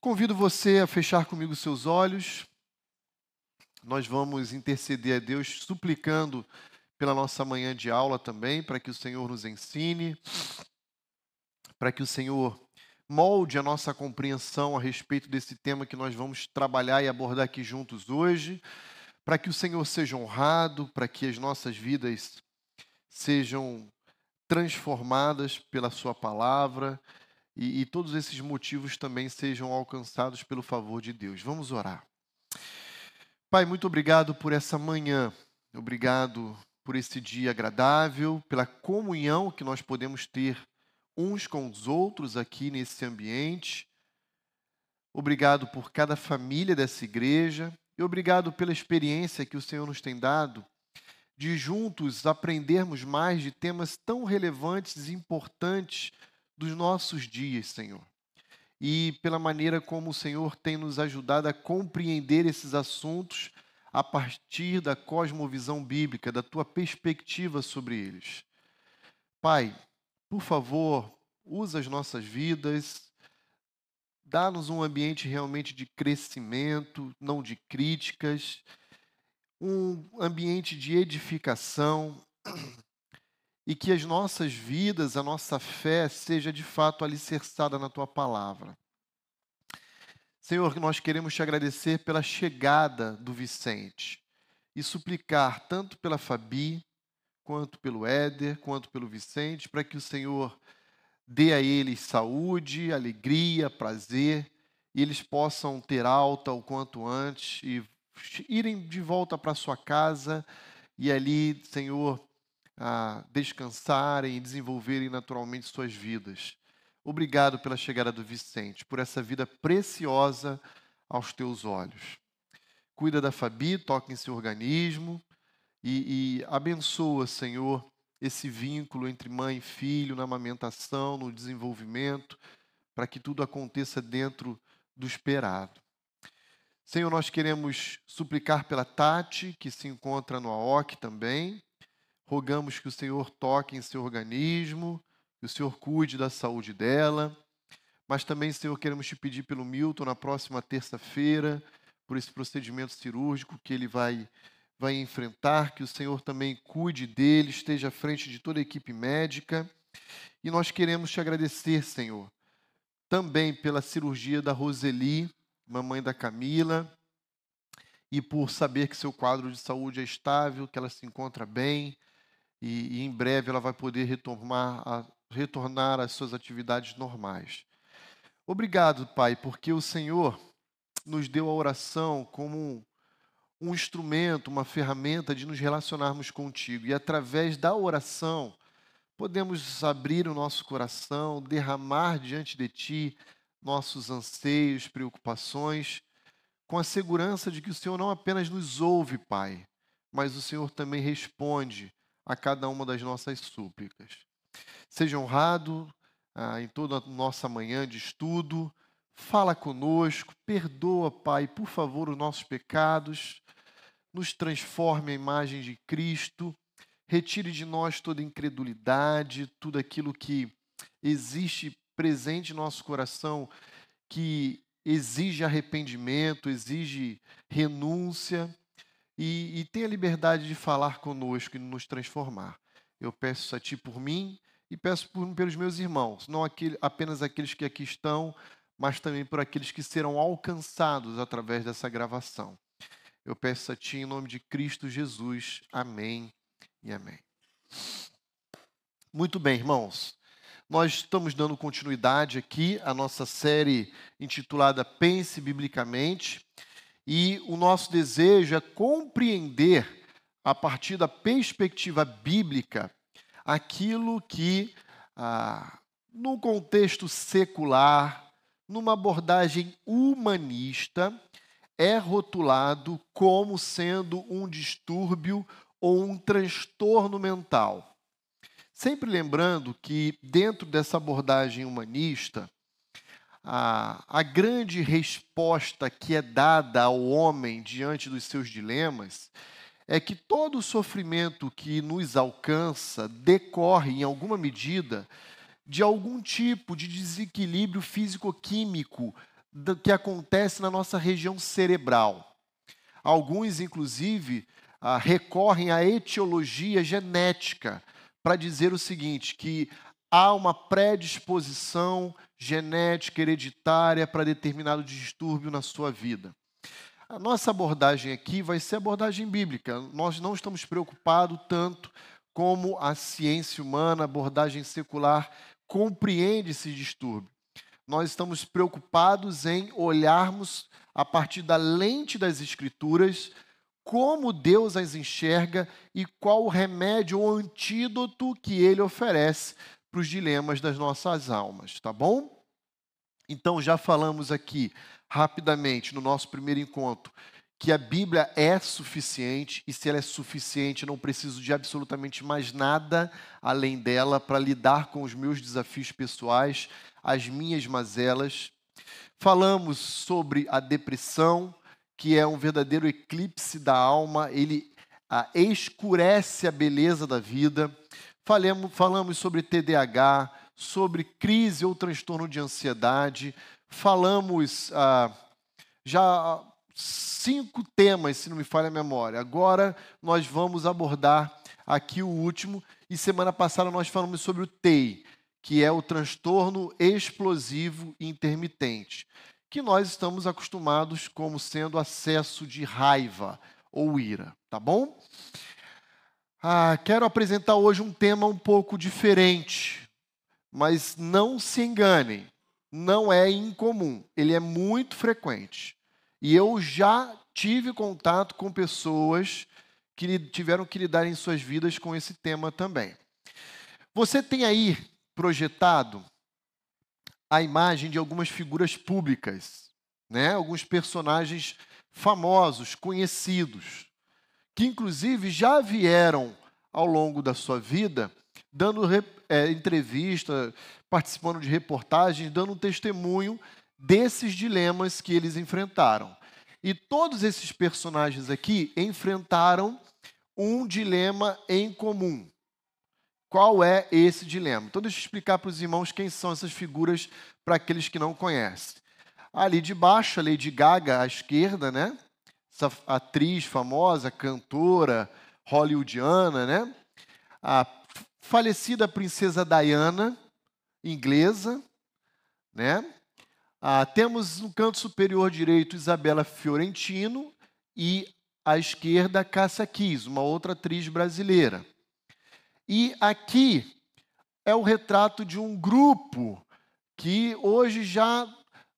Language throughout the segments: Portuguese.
Convido você a fechar comigo seus olhos. Nós vamos interceder a Deus suplicando pela nossa manhã de aula também, para que o Senhor nos ensine, para que o Senhor molde a nossa compreensão a respeito desse tema que nós vamos trabalhar e abordar aqui juntos hoje, para que o Senhor seja honrado, para que as nossas vidas sejam transformadas pela Sua palavra e, e todos esses motivos também sejam alcançados pelo favor de Deus. Vamos orar. Pai, muito obrigado por essa manhã, obrigado por esse dia agradável, pela comunhão que nós podemos ter uns com os outros aqui nesse ambiente. Obrigado por cada família dessa igreja e obrigado pela experiência que o Senhor nos tem dado de juntos aprendermos mais de temas tão relevantes e importantes dos nossos dias, Senhor. E pela maneira como o Senhor tem nos ajudado a compreender esses assuntos a partir da cosmovisão bíblica, da tua perspectiva sobre eles. Pai, por favor, usa as nossas vidas, dá-nos um ambiente realmente de crescimento, não de críticas, um ambiente de edificação, e que as nossas vidas, a nossa fé seja de fato alicerçada na tua palavra. Senhor, nós queremos te agradecer pela chegada do Vicente e suplicar tanto pela Fabi, quanto pelo Éder, quanto pelo Vicente, para que o Senhor dê a eles saúde, alegria, prazer, e eles possam ter alta o quanto antes e irem de volta para sua casa e ali, Senhor, a descansarem e desenvolverem naturalmente suas vidas. Obrigado pela chegada do Vicente, por essa vida preciosa aos teus olhos. Cuida da Fabi, toca em seu organismo e, e abençoa, Senhor, esse vínculo entre mãe e filho na amamentação, no desenvolvimento, para que tudo aconteça dentro do esperado. Senhor, nós queremos suplicar pela Tati, que se encontra no AOC também, Rogamos que o Senhor toque em seu organismo, que o Senhor cuide da saúde dela. Mas também, Senhor, queremos te pedir pelo Milton na próxima terça-feira, por esse procedimento cirúrgico que ele vai, vai enfrentar, que o Senhor também cuide dele, esteja à frente de toda a equipe médica. E nós queremos te agradecer, Senhor, também pela cirurgia da Roseli, mamãe da Camila, e por saber que seu quadro de saúde é estável, que ela se encontra bem e, e em breve ela vai poder retomar a, retornar às suas atividades normais. Obrigado, Pai, porque o Senhor nos deu a oração como um, um instrumento, uma ferramenta de nos relacionarmos contigo. E através da oração, podemos abrir o nosso coração, derramar diante de Ti nossos anseios, preocupações, com a segurança de que o Senhor não apenas nos ouve, Pai, mas o Senhor também responde a cada uma das nossas súplicas. Seja honrado ah, em toda a nossa manhã de estudo. Fala conosco, perdoa, Pai, por favor, os nossos pecados, nos transforme a imagem de Cristo, retire de nós toda incredulidade, tudo aquilo que existe presente em nosso coração que exige arrependimento, exige renúncia e, e tenha liberdade de falar conosco e nos transformar. Eu peço a Ti por mim e peço por, pelos meus irmãos, não aquele, apenas aqueles que aqui estão, mas também por aqueles que serão alcançados através dessa gravação. Eu peço a Ti em nome de Cristo Jesus. Amém e amém. Muito bem, irmãos. Nós estamos dando continuidade aqui à nossa série intitulada Pense Biblicamente. E o nosso desejo é compreender, a partir da perspectiva bíblica, aquilo que, ah, no contexto secular, numa abordagem humanista, é rotulado como sendo um distúrbio ou um transtorno mental. Sempre lembrando que, dentro dessa abordagem humanista, a, a grande resposta que é dada ao homem diante dos seus dilemas é que todo o sofrimento que nos alcança decorre, em alguma medida, de algum tipo de desequilíbrio físico-químico que acontece na nossa região cerebral. Alguns, inclusive, ah, recorrem à etiologia genética para dizer o seguinte: que há uma predisposição genética hereditária para determinado distúrbio na sua vida. A nossa abordagem aqui vai ser abordagem bíblica. Nós não estamos preocupados tanto como a ciência humana, a abordagem secular, compreende esse distúrbio. Nós estamos preocupados em olharmos a partir da lente das Escrituras como Deus as enxerga e qual o remédio ou antídoto que ele oferece para os dilemas das nossas almas, tá bom? Então, já falamos aqui rapidamente no nosso primeiro encontro que a Bíblia é suficiente e se ela é suficiente, não preciso de absolutamente mais nada além dela para lidar com os meus desafios pessoais, as minhas mazelas. Falamos sobre a depressão, que é um verdadeiro eclipse da alma, ele ah, escurece a beleza da vida. Falamos, falamos sobre TDAH, sobre crise ou transtorno de ansiedade. Falamos ah, já cinco temas, se não me falha a memória. Agora nós vamos abordar aqui o último, e semana passada nós falamos sobre o TEI, que é o transtorno explosivo intermitente, que nós estamos acostumados como sendo acesso de raiva ou ira, tá bom? Ah, quero apresentar hoje um tema um pouco diferente, mas não se enganem, não é incomum, ele é muito frequente. E eu já tive contato com pessoas que tiveram que lidar em suas vidas com esse tema também. Você tem aí projetado a imagem de algumas figuras públicas, né? alguns personagens famosos, conhecidos, que inclusive já vieram ao longo da sua vida dando é, entrevista, participando de reportagens, dando um testemunho desses dilemas que eles enfrentaram. E todos esses personagens aqui enfrentaram um dilema em comum. Qual é esse dilema? Então, deixa eu explicar para os irmãos quem são essas figuras para aqueles que não conhecem. Ali de baixo, a Lady Gaga à esquerda, né? Essa atriz famosa, cantora, hollywoodiana, né? A falecida princesa Diana, inglesa, né? Ah, temos no canto superior direito Isabela Fiorentino e à esquerda Cássia Kiss, uma outra atriz brasileira. E aqui é o retrato de um grupo que hoje já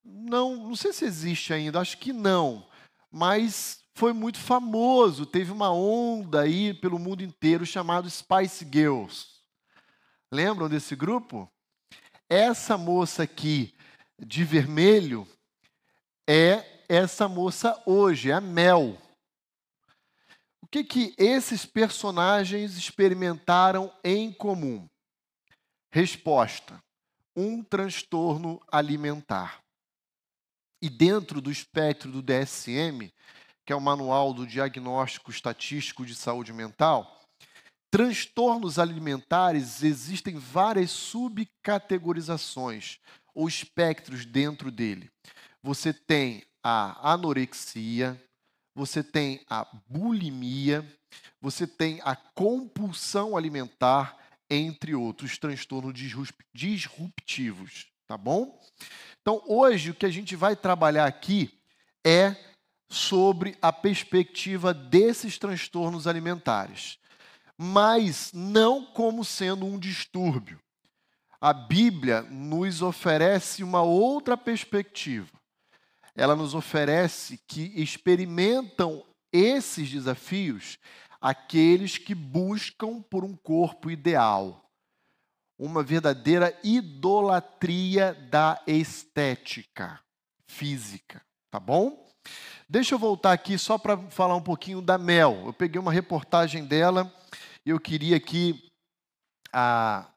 não, não sei se existe ainda, acho que não, mas foi muito famoso, teve uma onda aí pelo mundo inteiro chamado Spice Girls. Lembram desse grupo? Essa moça aqui, de vermelho é essa moça hoje, é a Mel. O que, que esses personagens experimentaram em comum? Resposta: um transtorno alimentar. E dentro do espectro do DSM, que é o Manual do Diagnóstico Estatístico de Saúde Mental, transtornos alimentares existem várias subcategorizações ou espectros dentro dele. Você tem a anorexia, você tem a bulimia, você tem a compulsão alimentar, entre outros transtornos disruptivos, tá bom? Então, hoje o que a gente vai trabalhar aqui é sobre a perspectiva desses transtornos alimentares, mas não como sendo um distúrbio a Bíblia nos oferece uma outra perspectiva. Ela nos oferece que experimentam esses desafios aqueles que buscam por um corpo ideal, uma verdadeira idolatria da estética física, tá bom? Deixa eu voltar aqui só para falar um pouquinho da Mel. Eu peguei uma reportagem dela e eu queria aqui a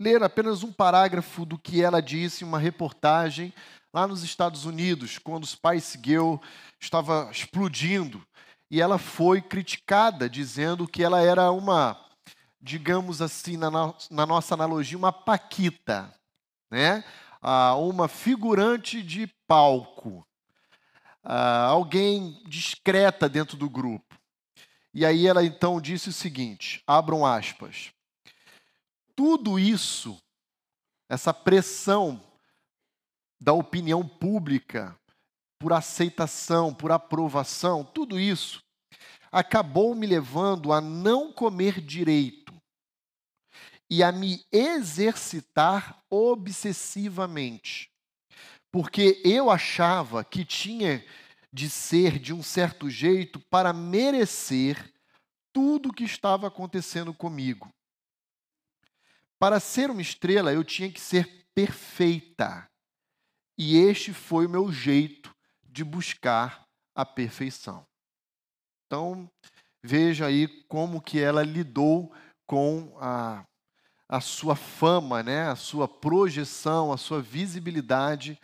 ler apenas um parágrafo do que ela disse em uma reportagem lá nos Estados Unidos, quando o Spice Girl estava explodindo. E ela foi criticada, dizendo que ela era uma, digamos assim, na, no, na nossa analogia, uma paquita. Né? a uma figurante de palco, a alguém discreta dentro do grupo. E aí ela então disse o seguinte: abram aspas. Tudo isso, essa pressão da opinião pública, por aceitação, por aprovação, tudo isso acabou me levando a não comer direito e a me exercitar obsessivamente. Porque eu achava que tinha de ser de um certo jeito para merecer tudo o que estava acontecendo comigo. Para ser uma estrela, eu tinha que ser perfeita. E este foi o meu jeito de buscar a perfeição. Então, veja aí como que ela lidou com a, a sua fama, né? a sua projeção, a sua visibilidade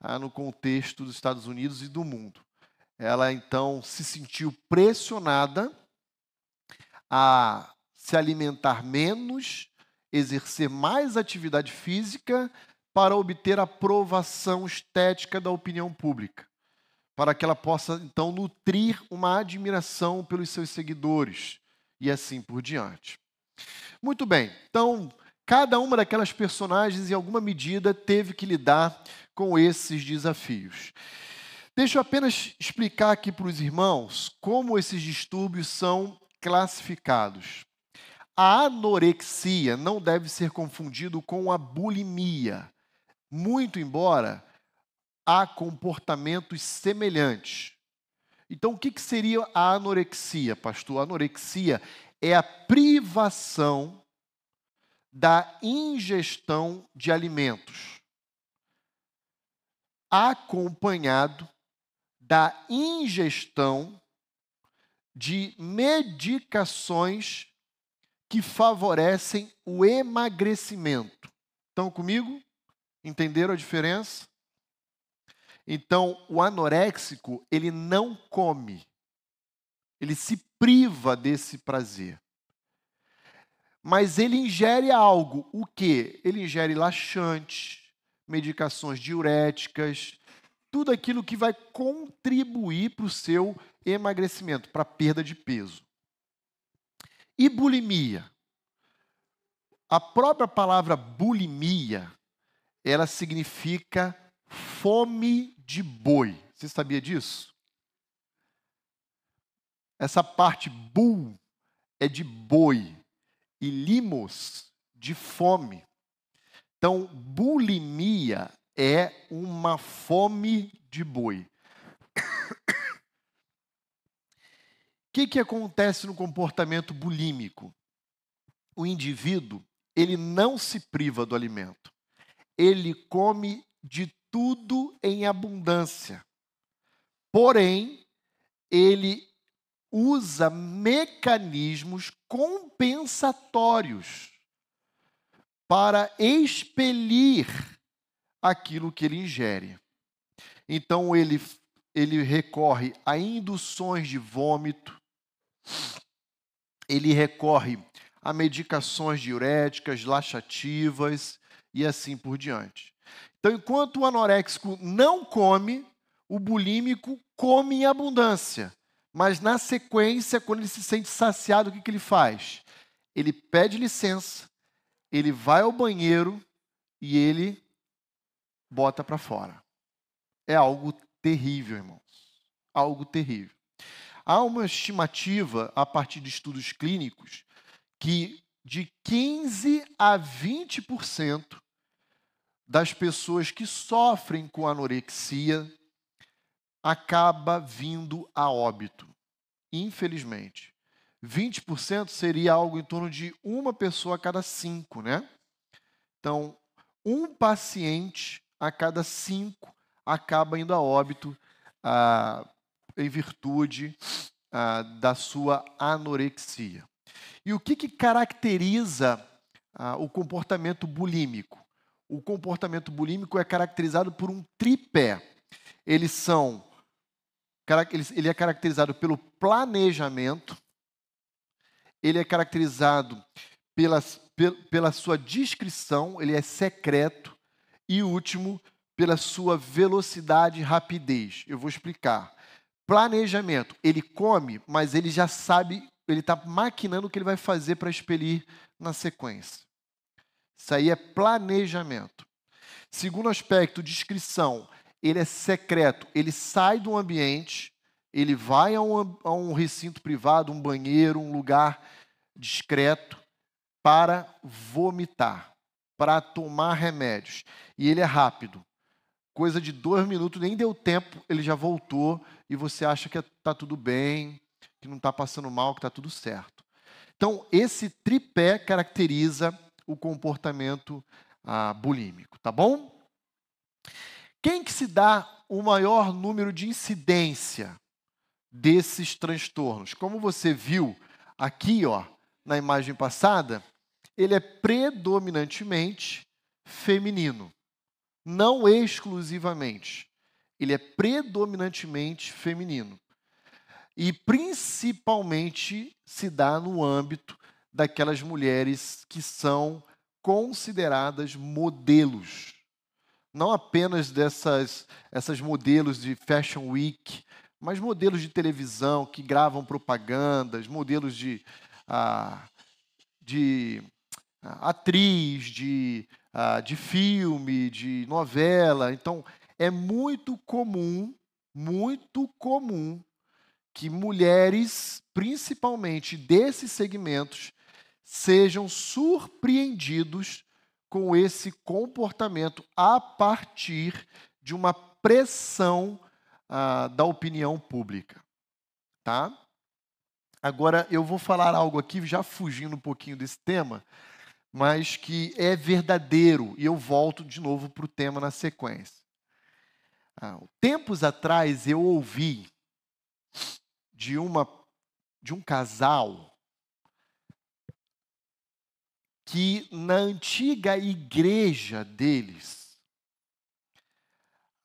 ah, no contexto dos Estados Unidos e do mundo. Ela então se sentiu pressionada a se alimentar menos, exercer mais atividade física para obter aprovação estética da opinião pública para que ela possa então nutrir uma admiração pelos seus seguidores e assim por diante. Muito bem, então cada uma daquelas personagens, em alguma medida, teve que lidar com esses desafios. Deixa eu apenas explicar aqui para os irmãos como esses distúrbios são classificados. A anorexia não deve ser confundido com a bulimia, muito embora há comportamentos semelhantes. Então, o que, seria a anorexia, pastor? A anorexia é a privação da ingestão de alimentos, acompanhado da ingestão de medicações que favorecem o emagrecimento. Estão comigo? Entenderam a diferença? Então, o anoréxico, ele não come. Ele se priva desse prazer. Mas ele ingere algo. O que? Ele ingere laxantes, medicações diuréticas, tudo aquilo que vai contribuir para o seu emagrecimento, para a perda de peso. E bulimia? A própria palavra bulimia, ela significa fome de boi. Você sabia disso? Essa parte bul é de boi e limos de fome. Então, bulimia é uma fome de boi. O que, que acontece no comportamento bulímico? O indivíduo ele não se priva do alimento. Ele come de tudo em abundância. Porém, ele usa mecanismos compensatórios para expelir aquilo que ele ingere. Então ele ele recorre a induções de vômito, ele recorre a medicações diuréticas, laxativas e assim por diante. Então, enquanto o anoréxico não come, o bulímico come em abundância. Mas na sequência, quando ele se sente saciado, o que, que ele faz? Ele pede licença, ele vai ao banheiro e ele bota para fora. É algo terrível, irmãos. Algo terrível. Há uma estimativa, a partir de estudos clínicos, que de 15 a 20% das pessoas que sofrem com anorexia acaba vindo a óbito. Infelizmente. 20% seria algo em torno de uma pessoa a cada cinco, né? Então, um paciente a cada cinco acaba indo a óbito ah, em virtude ah, da sua anorexia. E o que, que caracteriza ah, o comportamento bulímico? o comportamento bulímico é caracterizado por um tripé. Eles são ele é caracterizado pelo planejamento, ele é caracterizado pela, pela sua descrição, ele é secreto E último, pela sua velocidade e rapidez. Eu vou explicar. Planejamento. Ele come, mas ele já sabe, ele está maquinando o que ele vai fazer para expelir na sequência. Isso aí é planejamento. Segundo aspecto, descrição. Ele é secreto. Ele sai do ambiente, ele vai a um, a um recinto privado, um banheiro, um lugar discreto, para vomitar, para tomar remédios. E ele é rápido. Coisa de dois minutos, nem deu tempo, ele já voltou e você acha que está tudo bem, que não está passando mal, que está tudo certo. Então, esse tripé caracteriza o comportamento ah, bulímico, tá bom? Quem que se dá o maior número de incidência desses transtornos? Como você viu aqui, ó, na imagem passada, ele é predominantemente feminino, não exclusivamente. Ele é predominantemente feminino. E principalmente se dá no âmbito daquelas mulheres que são consideradas modelos. Não apenas dessas essas modelos de Fashion Week, mas modelos de televisão que gravam propagandas, modelos de, ah, de ah, atriz, de, ah, de filme, de novela. Então, é muito comum, muito comum, que mulheres, principalmente desses segmentos, sejam surpreendidos com esse comportamento a partir de uma pressão ah, da opinião pública. Tá? Agora eu vou falar algo aqui, já fugindo um pouquinho desse tema, mas que é verdadeiro, e eu volto de novo para o tema na sequência. Ah, tempos atrás eu ouvi de, uma, de um casal que na antiga igreja deles,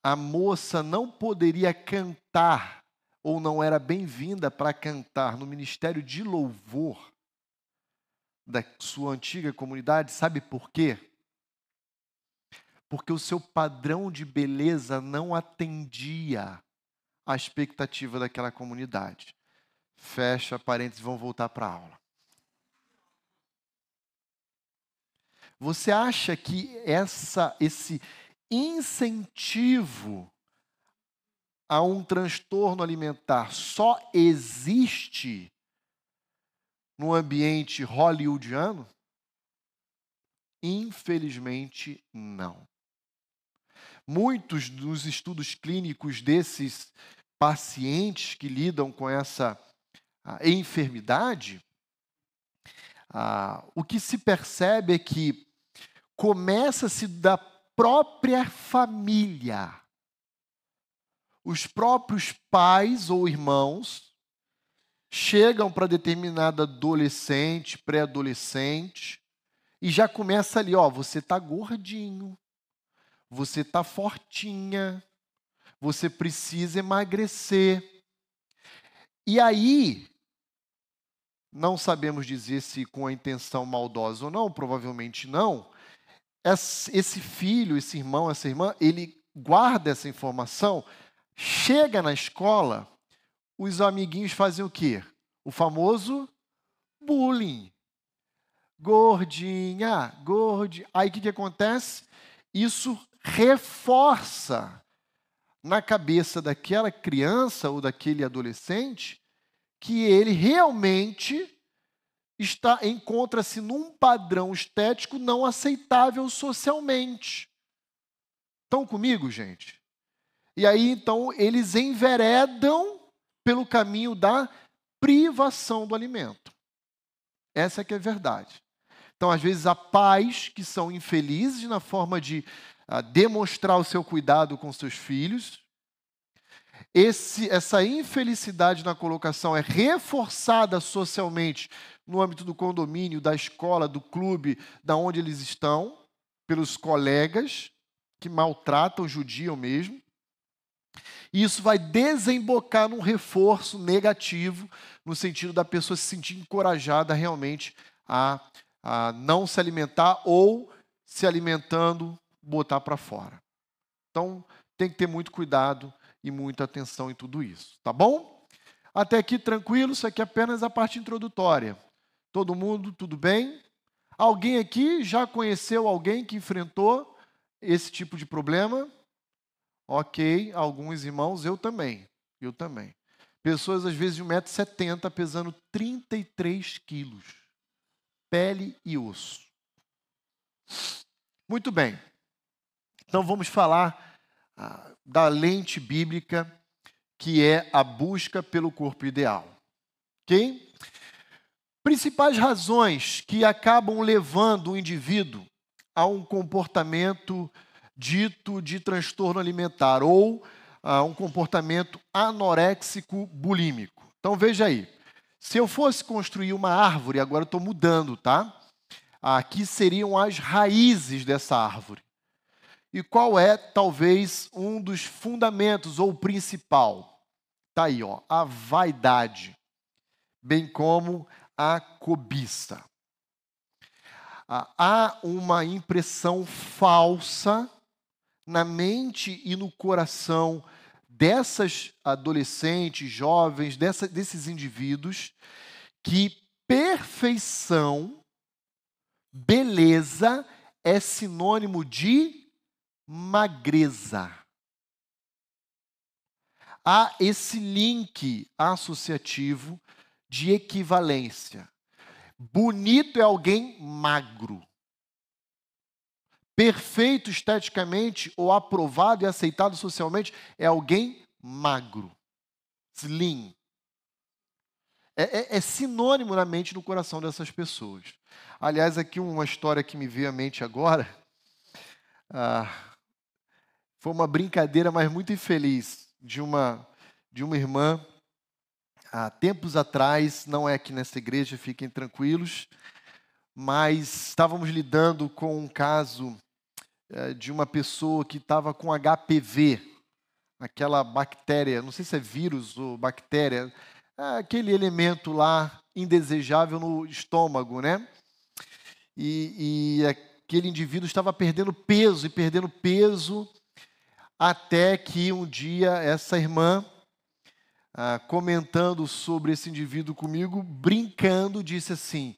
a moça não poderia cantar ou não era bem-vinda para cantar no ministério de louvor da sua antiga comunidade, sabe por quê? Porque o seu padrão de beleza não atendia à expectativa daquela comunidade. Fecha parênteses, vão voltar para a aula. Você acha que essa, esse incentivo a um transtorno alimentar só existe no ambiente hollywoodiano? Infelizmente, não. Muitos dos estudos clínicos desses pacientes que lidam com essa enfermidade, o que se percebe é que começa-se da própria família. Os próprios pais ou irmãos chegam para determinada adolescente, pré-adolescente, e já começa ali, ó, você tá gordinho, você tá fortinha, você precisa emagrecer. E aí, não sabemos dizer se com a intenção maldosa ou não, provavelmente não, esse filho, esse irmão, essa irmã, ele guarda essa informação, chega na escola, os amiguinhos fazem o quê? O famoso bullying. Gordinha, gordinha. Aí o que, que acontece? Isso reforça na cabeça daquela criança ou daquele adolescente que ele realmente está encontra-se num padrão estético não aceitável socialmente. Estão comigo, gente? E aí então eles enveredam pelo caminho da privação do alimento. Essa é que é a verdade. Então, às vezes, há pais que são infelizes na forma de uh, demonstrar o seu cuidado com seus filhos. Esse, essa infelicidade na colocação é reforçada socialmente no âmbito do condomínio, da escola, do clube, da onde eles estão, pelos colegas que maltratam, judiam mesmo. E isso vai desembocar num reforço negativo, no sentido da pessoa se sentir encorajada realmente a, a não se alimentar ou se alimentando botar para fora. Então, tem que ter muito cuidado e muita atenção em tudo isso, tá bom? Até aqui tranquilo, isso aqui é apenas a parte introdutória. Todo mundo, tudo bem? Alguém aqui já conheceu alguém que enfrentou esse tipo de problema? Ok, alguns irmãos, eu também. Eu também. Pessoas, às vezes, de 1,70m, pesando 33 quilos. Pele e osso. Muito bem. Então, vamos falar ah, da lente bíblica, que é a busca pelo corpo ideal. Ok? Principais razões que acabam levando o indivíduo a um comportamento dito de transtorno alimentar ou a um comportamento anoréxico bulímico. Então veja aí, se eu fosse construir uma árvore, agora estou mudando, tá? Aqui seriam as raízes dessa árvore. E qual é, talvez, um dos fundamentos ou principal? Está aí, ó, a vaidade, bem como a cobiça. Ah, há uma impressão falsa na mente e no coração dessas adolescentes, jovens, dessa, desses indivíduos, que perfeição, beleza, é sinônimo de magreza. Há esse link associativo de equivalência. Bonito é alguém magro. Perfeito esteticamente ou aprovado e aceitado socialmente é alguém magro. Slim. É, é, é sinônimo na mente e no coração dessas pessoas. Aliás, aqui uma história que me veio à mente agora. Ah, foi uma brincadeira, mas muito infeliz, de uma, de uma irmã há tempos atrás, não é aqui nessa igreja, fiquem tranquilos, mas estávamos lidando com um caso é, de uma pessoa que estava com HPV, aquela bactéria, não sei se é vírus ou bactéria, é aquele elemento lá indesejável no estômago, né? E, e aquele indivíduo estava perdendo peso e perdendo peso, até que um dia essa irmã ah, comentando sobre esse indivíduo comigo, brincando, disse assim: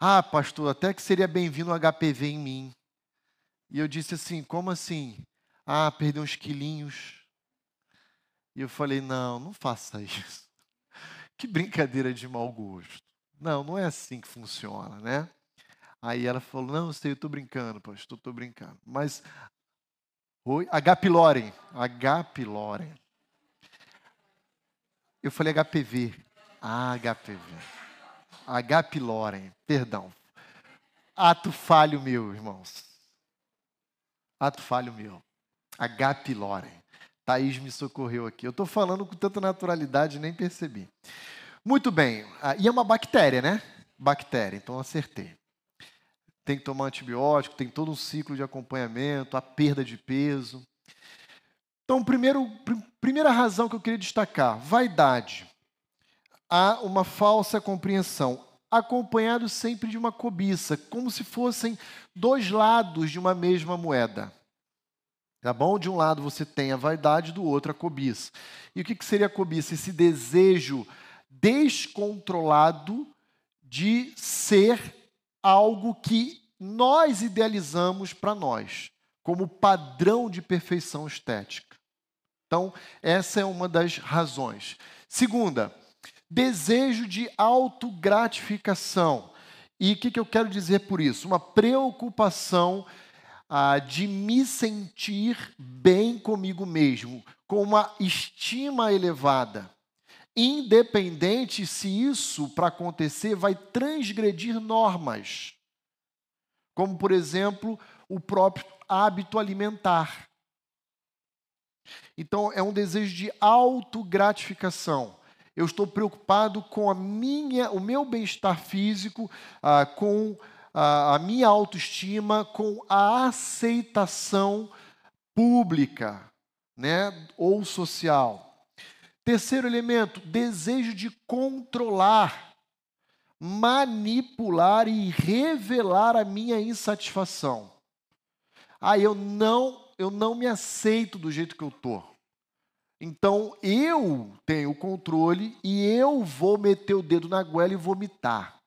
Ah, pastor, até que seria bem-vindo o HPV em mim. E eu disse assim: Como assim? Ah, perdeu uns quilinhos. E eu falei: Não, não faça isso. Que brincadeira de mau gosto. Não, não é assim que funciona, né? Aí ela falou: Não, eu sei, eu estou brincando, pastor, estou brincando. Mas. Oi? H. pylori. H. pylori. Eu falei HPV. Ah, HPV. H. pylori. Perdão. Ato falho meu, irmãos. Ato falho meu. H. pylori. Thaís me socorreu aqui. Eu estou falando com tanta naturalidade, nem percebi. Muito bem. Ah, e é uma bactéria, né? Bactéria, então acertei. Tem que tomar antibiótico, tem todo um ciclo de acompanhamento, a perda de peso. Então, primeiro, primeira razão que eu queria destacar: vaidade. Há uma falsa compreensão, acompanhado sempre de uma cobiça, como se fossem dois lados de uma mesma moeda. Tá bom? De um lado você tem a vaidade, do outro a cobiça. E o que seria a cobiça? Esse desejo descontrolado de ser algo que nós idealizamos para nós, como padrão de perfeição estética. Então, essa é uma das razões. Segunda, desejo de autogratificação. E o que, que eu quero dizer por isso? Uma preocupação ah, de me sentir bem comigo mesmo, com uma estima elevada. Independente se isso, para acontecer, vai transgredir normas. Como, por exemplo, o próprio hábito alimentar. Então, é um desejo de autogratificação. Eu estou preocupado com a minha, o meu bem-estar físico, ah, com ah, a minha autoestima, com a aceitação pública né, ou social. Terceiro elemento, desejo de controlar, manipular e revelar a minha insatisfação. Ah, eu não, eu não me aceito do jeito que eu tô. Então eu tenho o controle e eu vou meter o dedo na goela e vomitar.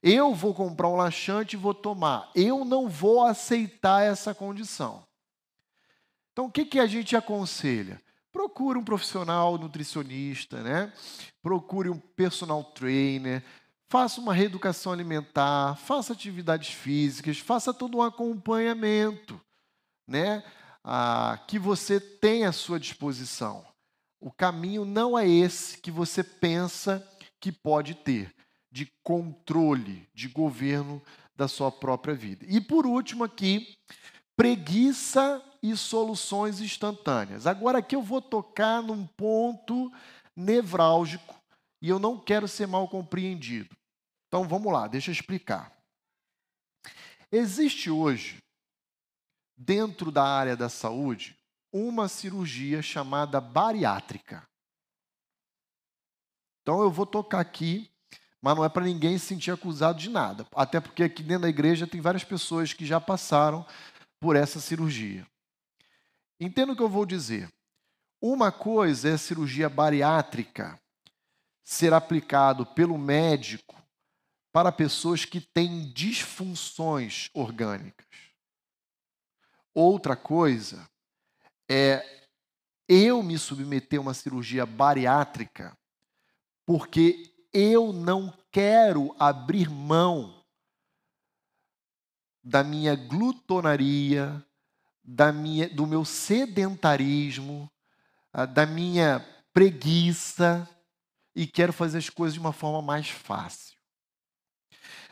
Eu vou comprar um laxante e vou tomar. Eu não vou aceitar essa condição. Então o que, que a gente aconselha? Procure um profissional nutricionista, né? Procure um personal trainer, faça uma reeducação alimentar, faça atividades físicas, faça todo um acompanhamento, né? Ah, que você tem à sua disposição. O caminho não é esse que você pensa que pode ter, de controle, de governo da sua própria vida. E por último aqui, preguiça e soluções instantâneas. Agora aqui eu vou tocar num ponto nevrálgico e eu não quero ser mal compreendido. Então vamos lá, deixa eu explicar. Existe hoje, dentro da área da saúde, uma cirurgia chamada bariátrica. Então eu vou tocar aqui, mas não é para ninguém se sentir acusado de nada. Até porque aqui dentro da igreja tem várias pessoas que já passaram por essa cirurgia. Entenda o que eu vou dizer. Uma coisa é a cirurgia bariátrica ser aplicado pelo médico para pessoas que têm disfunções orgânicas. Outra coisa é eu me submeter a uma cirurgia bariátrica porque eu não quero abrir mão da minha glutonaria, da minha, do meu sedentarismo, ah, da minha preguiça e quero fazer as coisas de uma forma mais fácil.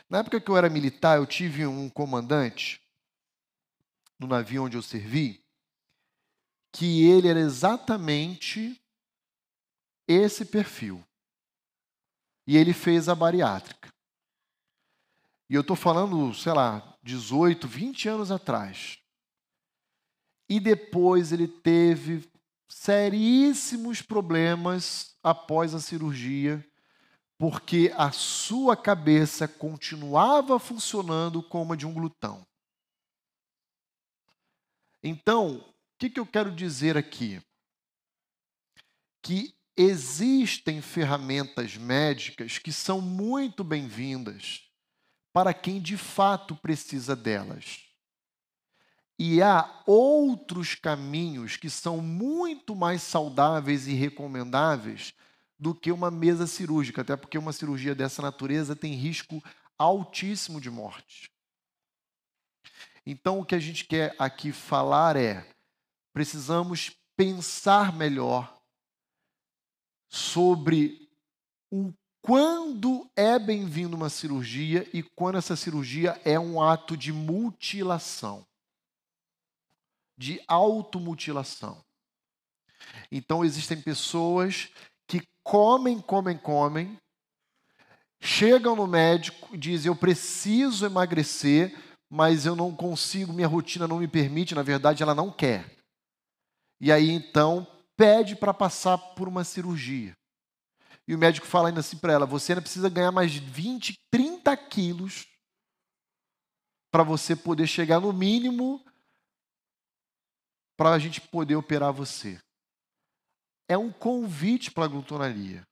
Na época que eu era militar, eu tive um comandante no navio onde eu servi, que ele era exatamente esse perfil. E ele fez a bariátrica. E eu estou falando, sei lá, 18, 20 anos atrás. E depois ele teve seríssimos problemas após a cirurgia, porque a sua cabeça continuava funcionando como a de um glutão. Então, o que, que eu quero dizer aqui? Que existem ferramentas médicas que são muito bem-vindas para quem de fato precisa delas. E há outros caminhos que são muito mais saudáveis e recomendáveis do que uma mesa cirúrgica, até porque uma cirurgia dessa natureza tem risco altíssimo de morte. Então, o que a gente quer aqui falar é: precisamos pensar melhor sobre o quando é bem-vindo uma cirurgia e quando essa cirurgia é um ato de mutilação de automutilação. Então existem pessoas que comem, comem, comem, chegam no médico e dizem: Eu preciso emagrecer, mas eu não consigo, minha rotina não me permite, na verdade, ela não quer. E aí então pede para passar por uma cirurgia. E o médico fala ainda assim para ela: Você ainda precisa ganhar mais 20, 30 quilos para você poder chegar no mínimo para a gente poder operar você. É um convite para a glutonaria.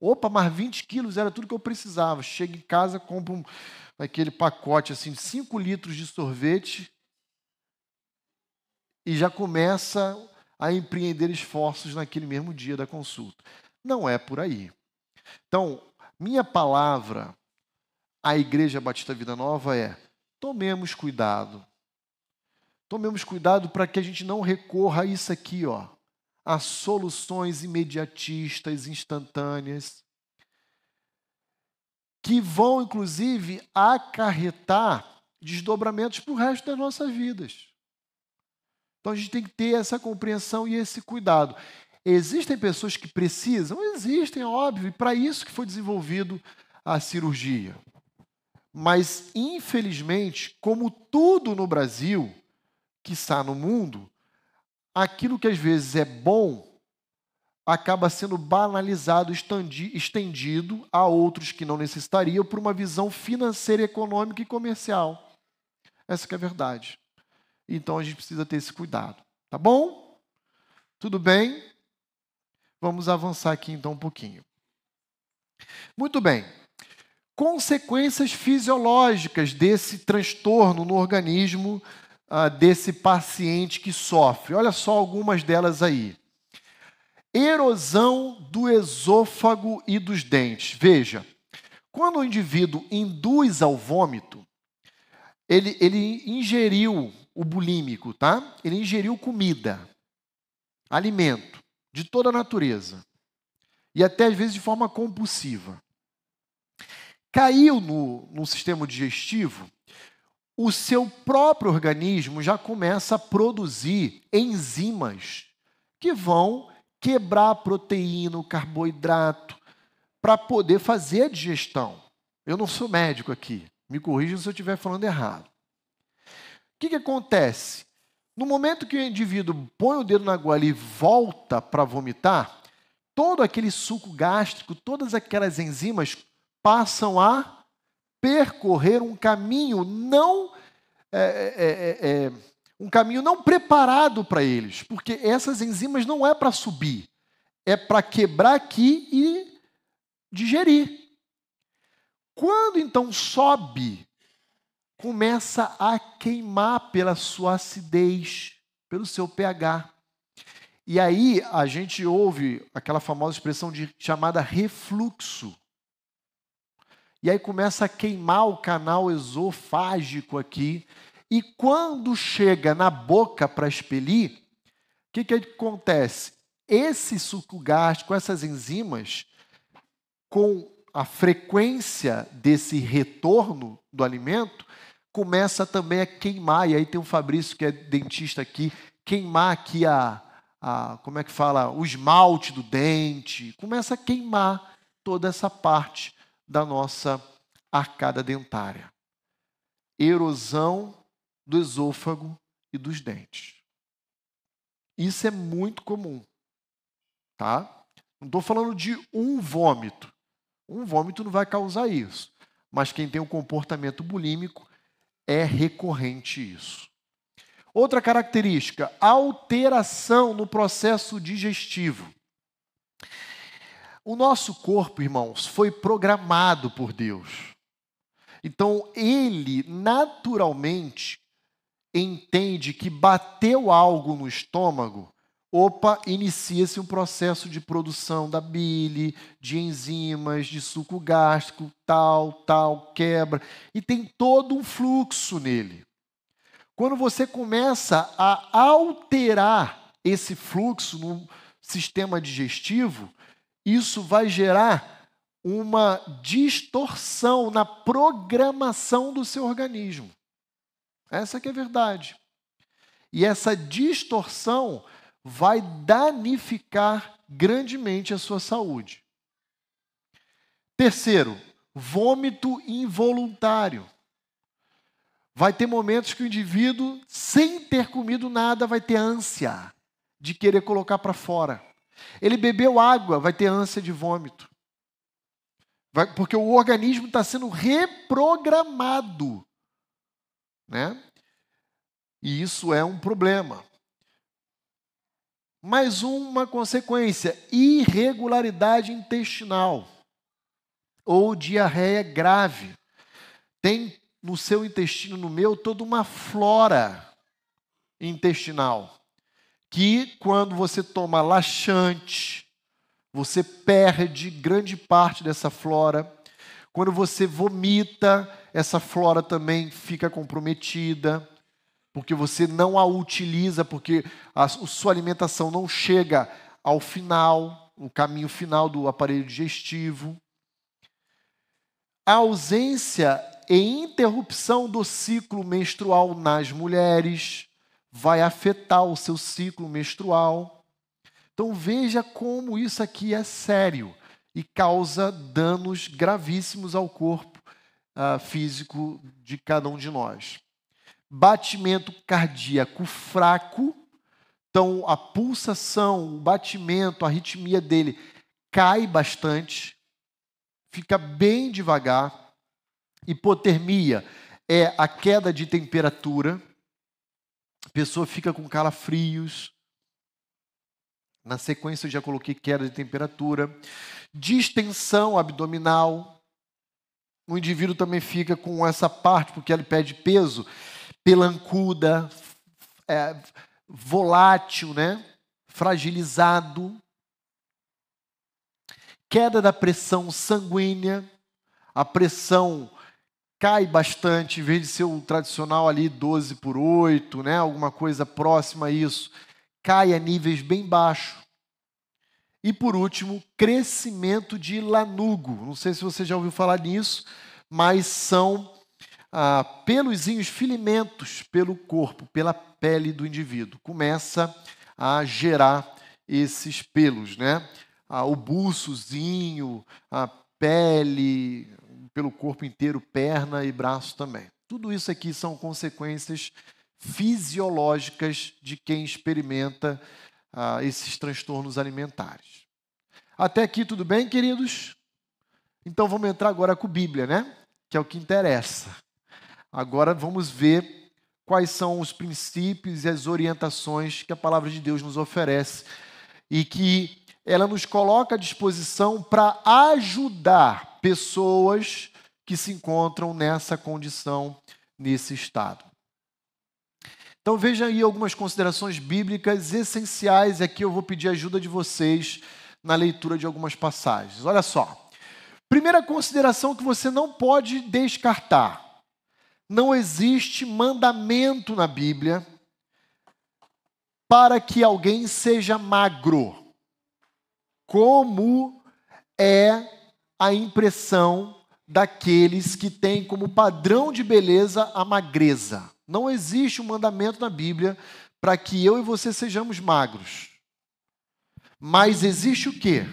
Opa, mas 20 quilos era tudo que eu precisava. Chego em casa, compro um, aquele pacote assim, de 5 litros de sorvete e já começa a empreender esforços naquele mesmo dia da consulta. Não é por aí. Então, minha palavra à Igreja Batista Vida Nova é: tomemos cuidado Tomemos cuidado para que a gente não recorra a isso aqui, ó, a soluções imediatistas, instantâneas, que vão, inclusive, acarretar desdobramentos para o resto das nossas vidas. Então a gente tem que ter essa compreensão e esse cuidado. Existem pessoas que precisam? Existem, é óbvio, e para isso que foi desenvolvido a cirurgia. Mas, infelizmente, como tudo no Brasil, que está no mundo, aquilo que às vezes é bom acaba sendo banalizado, estendido a outros que não necessitariam por uma visão financeira, econômica e comercial. Essa é a verdade. Então a gente precisa ter esse cuidado. Tá bom? Tudo bem? Vamos avançar aqui então um pouquinho. Muito bem. Consequências fisiológicas desse transtorno no organismo uh, desse paciente que sofre. Olha só algumas delas aí. Erosão do esôfago e dos dentes. Veja, quando o indivíduo induz ao vômito, ele, ele ingeriu o bulímico, tá? Ele ingeriu comida, alimento, de toda a natureza. E até às vezes de forma compulsiva. Caiu no, no sistema digestivo, o seu próprio organismo já começa a produzir enzimas que vão quebrar proteína, o carboidrato, para poder fazer a digestão. Eu não sou médico aqui, me corrija se eu estiver falando errado. O que, que acontece? No momento que o indivíduo põe o dedo na goela e volta para vomitar, todo aquele suco gástrico, todas aquelas enzimas passam a percorrer um caminho não é, é, é, é um caminho não preparado para eles, porque essas enzimas não é para subir, é para quebrar aqui e digerir. Quando então sobe, começa a queimar pela sua acidez, pelo seu pH. E aí a gente ouve aquela famosa expressão de, chamada refluxo. E aí começa a queimar o canal esofágico aqui. E quando chega na boca para expelir, o que, que acontece? Esse suco gástrico, essas enzimas, com a frequência desse retorno do alimento, começa também a queimar. E aí tem o Fabrício, que é dentista aqui, queimar aqui a, a como é que fala, o esmalte do dente, começa a queimar toda essa parte da nossa arcada dentária. Erosão do esôfago e dos dentes. Isso é muito comum, tá? Não estou falando de um vômito. Um vômito não vai causar isso. Mas quem tem um comportamento bulímico é recorrente isso. Outra característica, alteração no processo digestivo. O nosso corpo, irmãos, foi programado por Deus. Então, ele naturalmente entende que bateu algo no estômago, opa, inicia-se um processo de produção da bile, de enzimas, de suco gástrico, tal, tal, quebra, e tem todo um fluxo nele. Quando você começa a alterar esse fluxo no sistema digestivo, isso vai gerar uma distorção na programação do seu organismo. Essa que é a verdade. E essa distorção vai danificar grandemente a sua saúde. Terceiro, vômito involuntário. Vai ter momentos que o indivíduo, sem ter comido nada, vai ter ânsia de querer colocar para fora. Ele bebeu água, vai ter ânsia de vômito. Vai, porque o organismo está sendo reprogramado. Né? E isso é um problema. Mais uma consequência: irregularidade intestinal ou diarreia grave. Tem no seu intestino, no meu, toda uma flora intestinal que, quando você toma laxante, você perde grande parte dessa flora. Quando você vomita, essa flora também fica comprometida porque você não a utiliza, porque a sua alimentação não chega ao final, o caminho final do aparelho digestivo. A ausência e interrupção do ciclo menstrual nas mulheres vai afetar o seu ciclo menstrual. Então veja como isso aqui é sério e causa danos gravíssimos ao corpo uh, físico de cada um de nós batimento cardíaco fraco, então a pulsação, o batimento, a arritmia dele cai bastante, fica bem A pessoa fica com calafrios. Na sequência, eu já coloquei queda de temperatura. Distensão abdominal. O indivíduo também fica com essa parte, porque ele perde peso, pelancuda, é, volátil, né? fragilizado. Queda da pressão sanguínea. A pressão cai bastante, em vez de ser o tradicional ali 12 por 8, né? alguma coisa próxima a isso, cai a níveis bem baixos. E por último, crescimento de lanugo. Não sei se você já ouviu falar nisso, mas são ah, peluzinhos, filimentos pelo corpo, pela pele do indivíduo. Começa a gerar esses pelos, né? Ah, o buçozinho, a pele, pelo corpo inteiro, perna e braço também. Tudo isso aqui são consequências fisiológicas de quem experimenta ah, esses transtornos alimentares. Até aqui tudo bem, queridos? Então vamos entrar agora com Bíblia, né? Que é o que interessa. Agora vamos ver quais são os princípios e as orientações que a palavra de Deus nos oferece e que ela nos coloca à disposição para ajudar pessoas que se encontram nessa condição, nesse estado. Então veja aí algumas considerações bíblicas essenciais. Aqui eu vou pedir ajuda de vocês na leitura de algumas passagens. Olha só. Primeira consideração que você não pode descartar: não existe mandamento na Bíblia para que alguém seja magro, como é a impressão daqueles que têm como padrão de beleza a magreza. Não existe um mandamento na Bíblia para que eu e você sejamos magros. Mas existe o quê?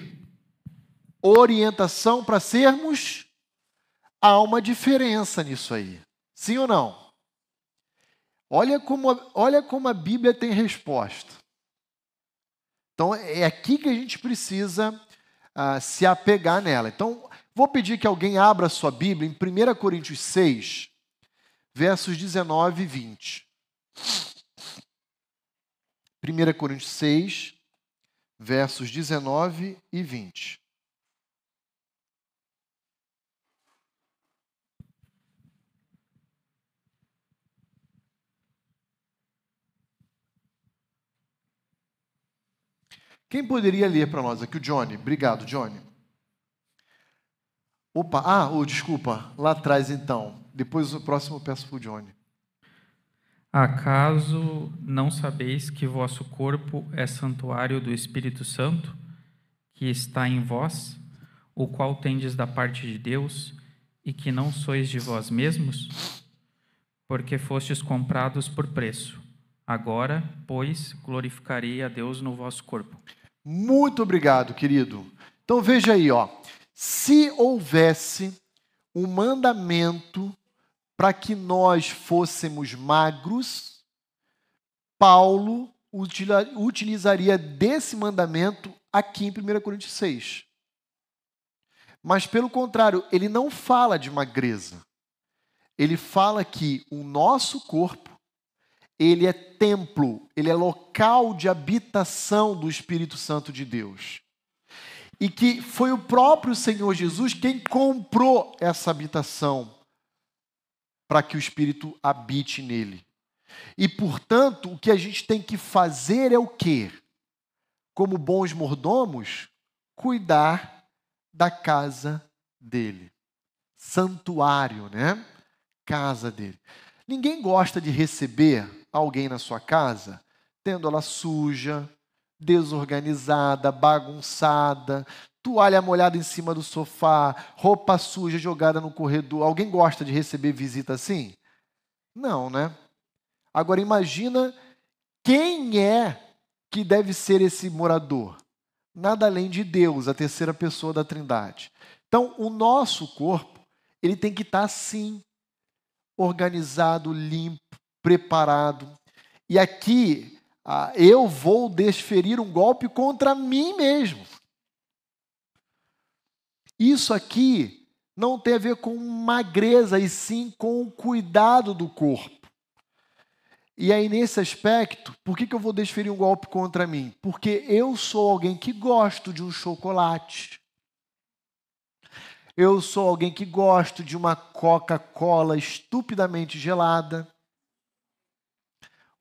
Orientação para sermos. Há uma diferença nisso aí. Sim ou não? Olha como, olha como a Bíblia tem resposta. Então é aqui que a gente precisa uh, se apegar nela. Então Vou pedir que alguém abra sua Bíblia em 1 Coríntios 6, versos 19 e 20. 1 Coríntios 6, versos 19 e 20. Quem poderia ler para nós aqui? O Johnny. Obrigado, Johnny. Opa, ah, oh, desculpa, lá atrás então. Depois o próximo eu peço para o Johnny. Acaso não sabeis que vosso corpo é santuário do Espírito Santo, que está em vós, o qual tendes da parte de Deus, e que não sois de vós mesmos? Porque fostes comprados por preço. Agora, pois, glorificarei a Deus no vosso corpo. Muito obrigado, querido. Então veja aí, ó se houvesse um mandamento para que nós fôssemos magros, Paulo utilizaria desse mandamento aqui em 1 Coríntios 6. Mas, pelo contrário, ele não fala de magreza. Ele fala que o nosso corpo, ele é templo, ele é local de habitação do Espírito Santo de Deus e que foi o próprio Senhor Jesus quem comprou essa habitação para que o Espírito habite nele. E, portanto, o que a gente tem que fazer é o quê? Como bons mordomos, cuidar da casa dele. Santuário, né? Casa dele. Ninguém gosta de receber alguém na sua casa tendo ela suja, desorganizada, bagunçada, toalha molhada em cima do sofá, roupa suja jogada no corredor. Alguém gosta de receber visita assim? Não, né? Agora imagina quem é que deve ser esse morador? Nada além de Deus, a terceira pessoa da Trindade. Então, o nosso corpo, ele tem que estar assim, organizado, limpo, preparado. E aqui ah, eu vou desferir um golpe contra mim mesmo. Isso aqui não tem a ver com magreza, e sim com o cuidado do corpo. E aí, nesse aspecto, por que, que eu vou desferir um golpe contra mim? Porque eu sou alguém que gosto de um chocolate. Eu sou alguém que gosto de uma Coca-Cola estupidamente gelada.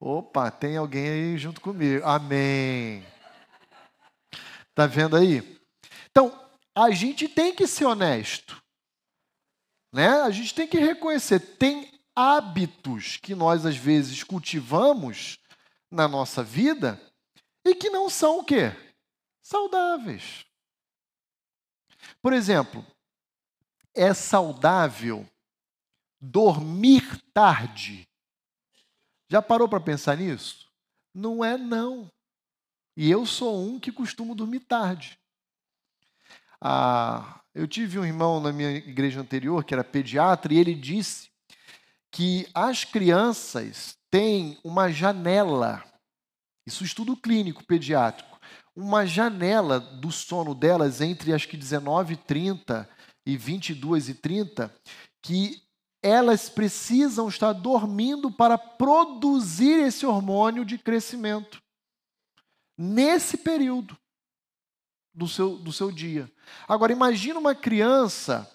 Opa, tem alguém aí junto comigo. Amém. Tá vendo aí? Então, a gente tem que ser honesto. Né? A gente tem que reconhecer, tem hábitos que nós às vezes cultivamos na nossa vida e que não são o quê? Saudáveis. Por exemplo, é saudável dormir tarde. Já parou para pensar nisso? Não é não. E eu sou um que costumo dormir tarde. Ah, eu tive um irmão na minha igreja anterior que era pediatra e ele disse que as crianças têm uma janela, isso estudo clínico pediátrico, uma janela do sono delas entre acho que 19h30 e 22h30, que elas precisam estar dormindo para produzir esse hormônio de crescimento. Nesse período do seu, do seu dia. Agora, imagina uma criança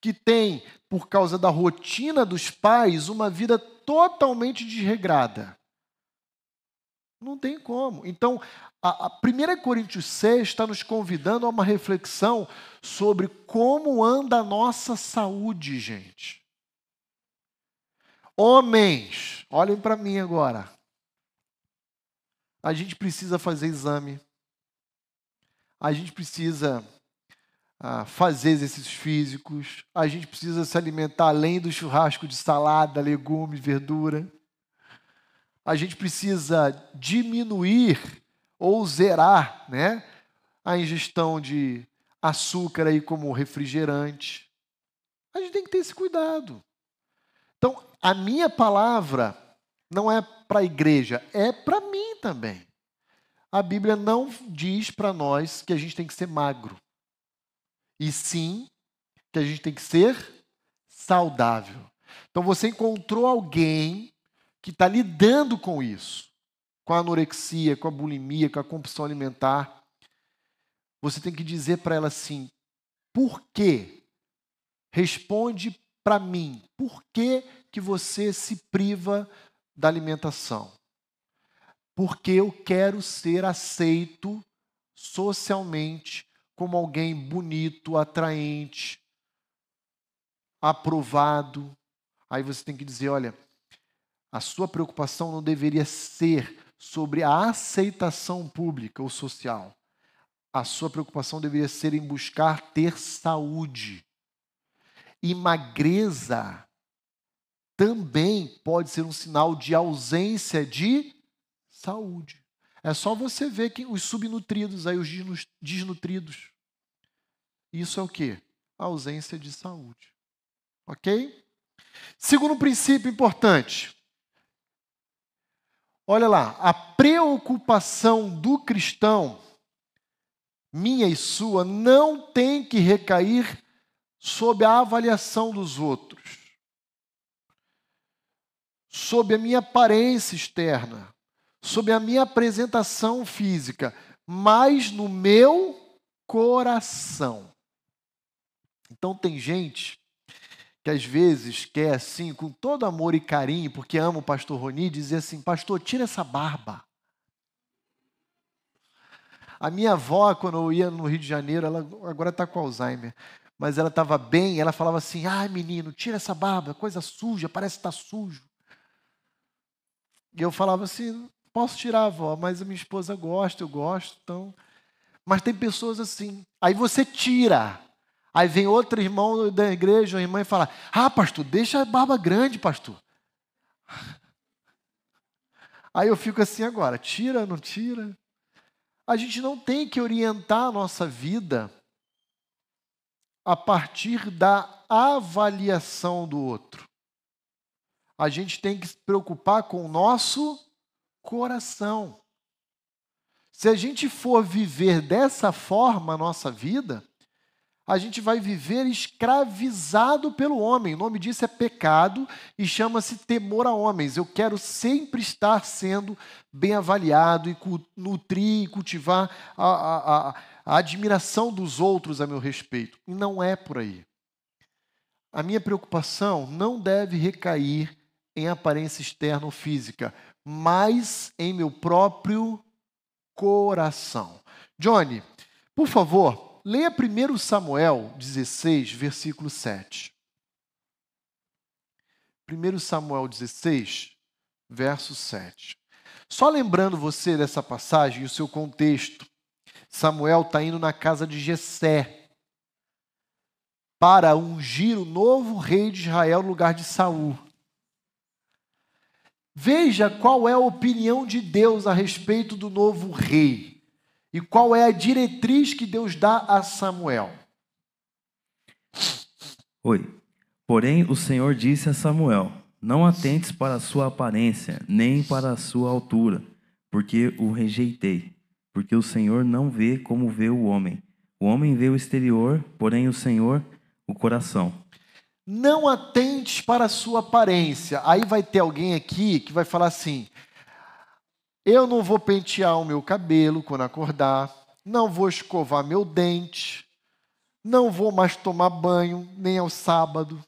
que tem, por causa da rotina dos pais, uma vida totalmente desregrada. Não tem como. Então, a, a 1 Coríntios 6 está nos convidando a uma reflexão sobre como anda a nossa saúde, gente. Homens, olhem para mim agora. A gente precisa fazer exame a gente precisa ah, fazer exercícios físicos, a gente precisa se alimentar além do churrasco de salada, legumes, verdura. A gente precisa diminuir ou zerar né, a ingestão de açúcar aí como refrigerante. A gente tem que ter esse cuidado. Então, a minha palavra não é para a igreja, é para mim também a Bíblia não diz para nós que a gente tem que ser magro. E sim que a gente tem que ser saudável. Então você encontrou alguém que está lidando com isso, com a anorexia, com a bulimia, com a compulsão alimentar. Você tem que dizer para ela assim: por quê? Responde para mim, por que, que você se priva da alimentação? porque eu quero ser aceito socialmente como alguém bonito, atraente, aprovado. Aí você tem que dizer: olha, a sua preocupação não deveria ser sobre a aceitação pública ou social. A sua preocupação deveria ser em buscar ter saúde. E magreza também pode ser um sinal de ausência de saúde. É só você ver que os subnutridos, aí, os desnutridos. Isso é o que? A ausência de saúde. Ok? Segundo princípio importante. Olha lá, a preocupação do cristão, minha e sua, não tem que recair sob a avaliação dos outros, sob a minha aparência externa, sobre a minha apresentação física, mas no meu coração. Então tem gente que às vezes quer assim, com todo amor e carinho, porque ama o pastor Roni, dizer assim: "Pastor, tira essa barba". A minha avó, quando eu ia no Rio de Janeiro, ela agora está com Alzheimer, mas ela estava bem, ela falava assim: "Ai, menino, tira essa barba, coisa suja, parece que está sujo". E eu falava assim: Posso tirar avó, mas a minha esposa gosta, eu gosto, então. Mas tem pessoas assim. Aí você tira. Aí vem outro irmão da igreja, uma irmã, e fala: Ah, pastor, deixa a barba grande, pastor. Aí eu fico assim agora: tira, não tira? A gente não tem que orientar a nossa vida a partir da avaliação do outro. A gente tem que se preocupar com o nosso coração. Se a gente for viver dessa forma a nossa vida, a gente vai viver escravizado pelo homem. O nome disso é pecado e chama-se temor a homens. Eu quero sempre estar sendo bem avaliado e nutrir e cultivar a, a, a, a admiração dos outros a meu respeito. E não é por aí. A minha preocupação não deve recair em aparência externa ou física, mas em meu próprio coração. Johnny, por favor, leia 1 Samuel 16, versículo 7. 1 Samuel 16, verso 7. Só lembrando você dessa passagem e o seu contexto, Samuel está indo na casa de Jessé para ungir o novo rei de Israel no lugar de Saul. Veja qual é a opinião de Deus a respeito do novo rei e qual é a diretriz que Deus dá a Samuel. Oi. Porém, o Senhor disse a Samuel: Não atentes para a sua aparência, nem para a sua altura, porque o rejeitei. Porque o Senhor não vê como vê o homem. O homem vê o exterior, porém o Senhor o coração. Não atentes para a sua aparência. Aí vai ter alguém aqui que vai falar assim: eu não vou pentear o meu cabelo quando acordar, não vou escovar meu dente, não vou mais tomar banho, nem ao sábado.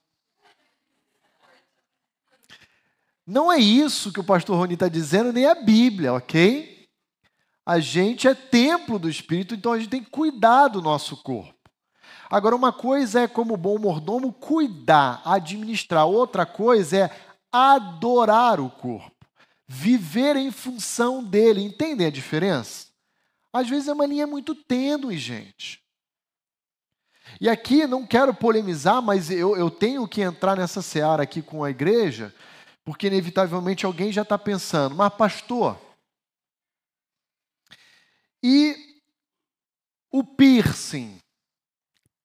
Não é isso que o pastor Rony está dizendo, nem a Bíblia, ok? A gente é templo do Espírito, então a gente tem que cuidar do nosso corpo. Agora, uma coisa é, como bom mordomo, cuidar, administrar, outra coisa é adorar o corpo, viver em função dele. Entendem a diferença? Às vezes é uma linha muito tênue, gente. E aqui não quero polemizar, mas eu, eu tenho que entrar nessa seara aqui com a igreja, porque inevitavelmente alguém já está pensando, mas pastor, e o piercing?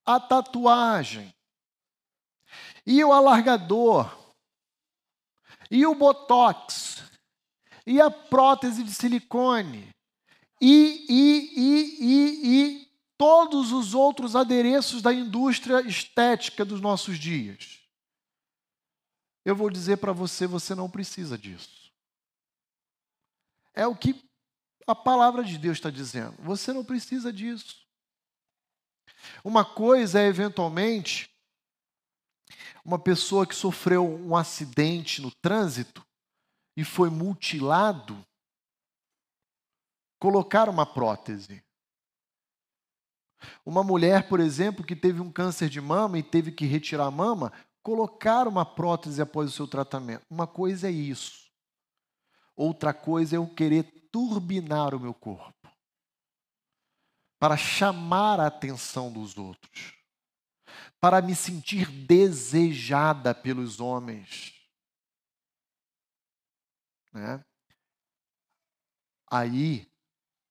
a tatuagem, e o alargador, e o botox, e a prótese de silicone, e, e, e, e, e todos os outros adereços da indústria estética dos nossos dias. Eu vou dizer para você: você não precisa disso. É o que a palavra de Deus está dizendo. Você não precisa disso. Uma coisa é, eventualmente, uma pessoa que sofreu um acidente no trânsito e foi mutilado, colocar uma prótese. Uma mulher, por exemplo, que teve um câncer de mama e teve que retirar a mama, colocar uma prótese após o seu tratamento. Uma coisa é isso. Outra coisa é eu querer turbinar o meu corpo para chamar a atenção dos outros, para me sentir desejada pelos homens. Né? Aí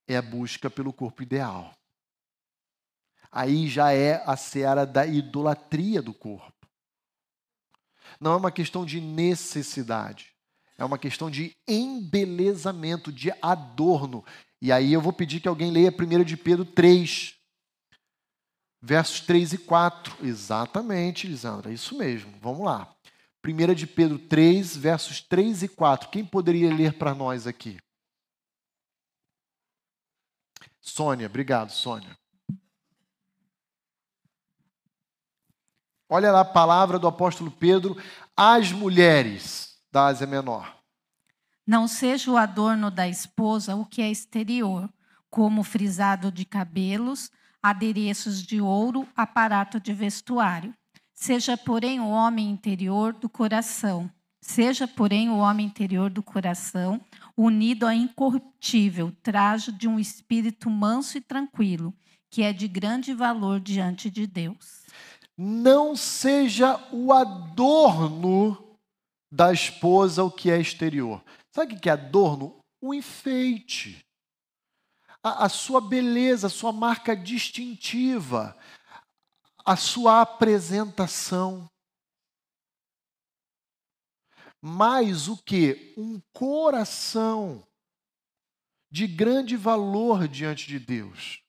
é a busca pelo corpo ideal. Aí já é a seara da idolatria do corpo. Não é uma questão de necessidade, é uma questão de embelezamento, de adorno. E aí eu vou pedir que alguém leia 1 de Pedro 3, versos 3 e 4. Exatamente, Lisandra, é isso mesmo. Vamos lá. 1 de Pedro 3, versos 3 e 4. Quem poderia ler para nós aqui? Sônia, obrigado, Sônia. Olha lá a palavra do apóstolo Pedro às mulheres da Ásia Menor. Não seja o adorno da esposa o que é exterior, como frisado de cabelos, adereços de ouro, aparato de vestuário. Seja, porém, o homem interior do coração. Seja, porém, o homem interior do coração, unido a incorruptível traje de um espírito manso e tranquilo, que é de grande valor diante de Deus. Não seja o adorno da esposa o que é exterior. Sabe o que é adorno? O enfeite. A, a sua beleza, a sua marca distintiva, a sua apresentação. Mais o que? Um coração de grande valor diante de Deus.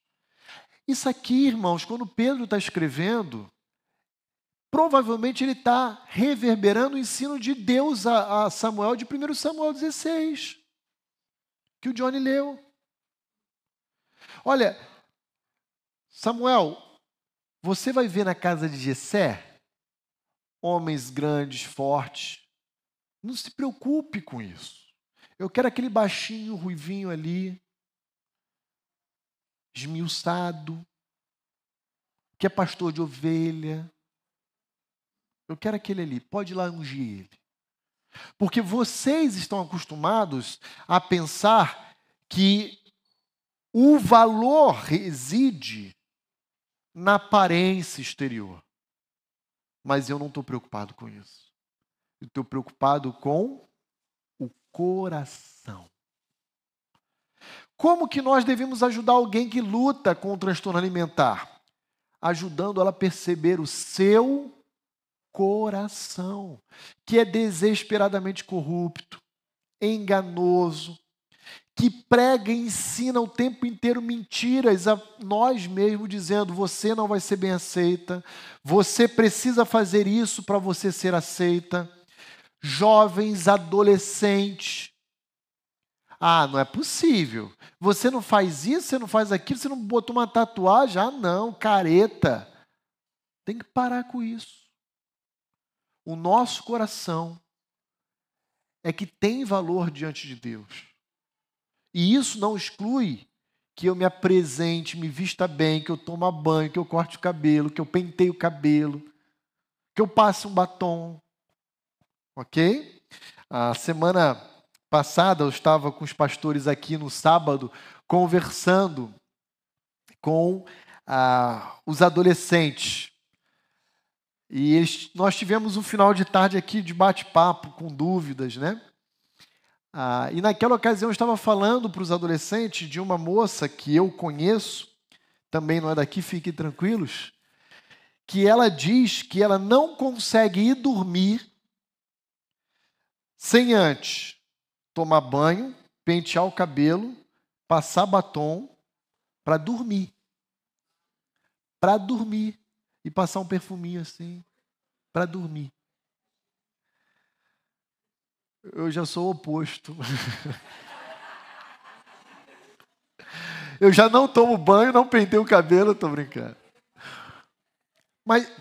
Isso aqui, irmãos, quando Pedro está escrevendo, provavelmente ele está reverberando o ensino de Deus a, Samuel de 1 Samuel 16, que o Johnny leu. Olha, Samuel, você vai ver na casa de Jessé homens grandes, fortes. Não se preocupe com isso. Eu quero aquele baixinho, ruivinho ali, esmiuçado, que é pastor de ovelha. Eu quero aquele ali, pode ir lá ungir ele. Porque vocês estão acostumados a pensar que o valor reside na aparência exterior. Mas eu não estou preocupado com isso. Eu estou preocupado com o coração. Como que nós devemos ajudar alguém que luta com o transtorno alimentar? Ajudando ela a perceber o seu coração, que é desesperadamente corrupto, enganoso, que prega e ensina o tempo inteiro mentiras a nós mesmos, dizendo: você não vai ser bem aceita, você precisa fazer isso para você ser aceita. Jovens, adolescentes. Ah, não é possível. Você não faz isso, você não faz aquilo, você não botou uma tatuagem? Ah, não, careta. Tem que parar com isso. O nosso coração é que tem valor diante de Deus. E isso não exclui que eu me apresente, me vista bem, que eu tome banho, que eu corte o cabelo, que eu penteie o cabelo, que eu passe um batom. Ok? A semana passada eu estava com os pastores aqui no sábado conversando com ah, os adolescentes. E eles, nós tivemos um final de tarde aqui de bate-papo, com dúvidas, né? Ah, e naquela ocasião eu estava falando para os adolescentes de uma moça que eu conheço, também não é daqui, fiquem tranquilos, que ela diz que ela não consegue ir dormir sem antes tomar banho, pentear o cabelo, passar batom para dormir. Para dormir. E passar um perfuminho assim, para dormir. Eu já sou o oposto. Eu já não tomo banho, não penteio o cabelo, estou brincando. Mas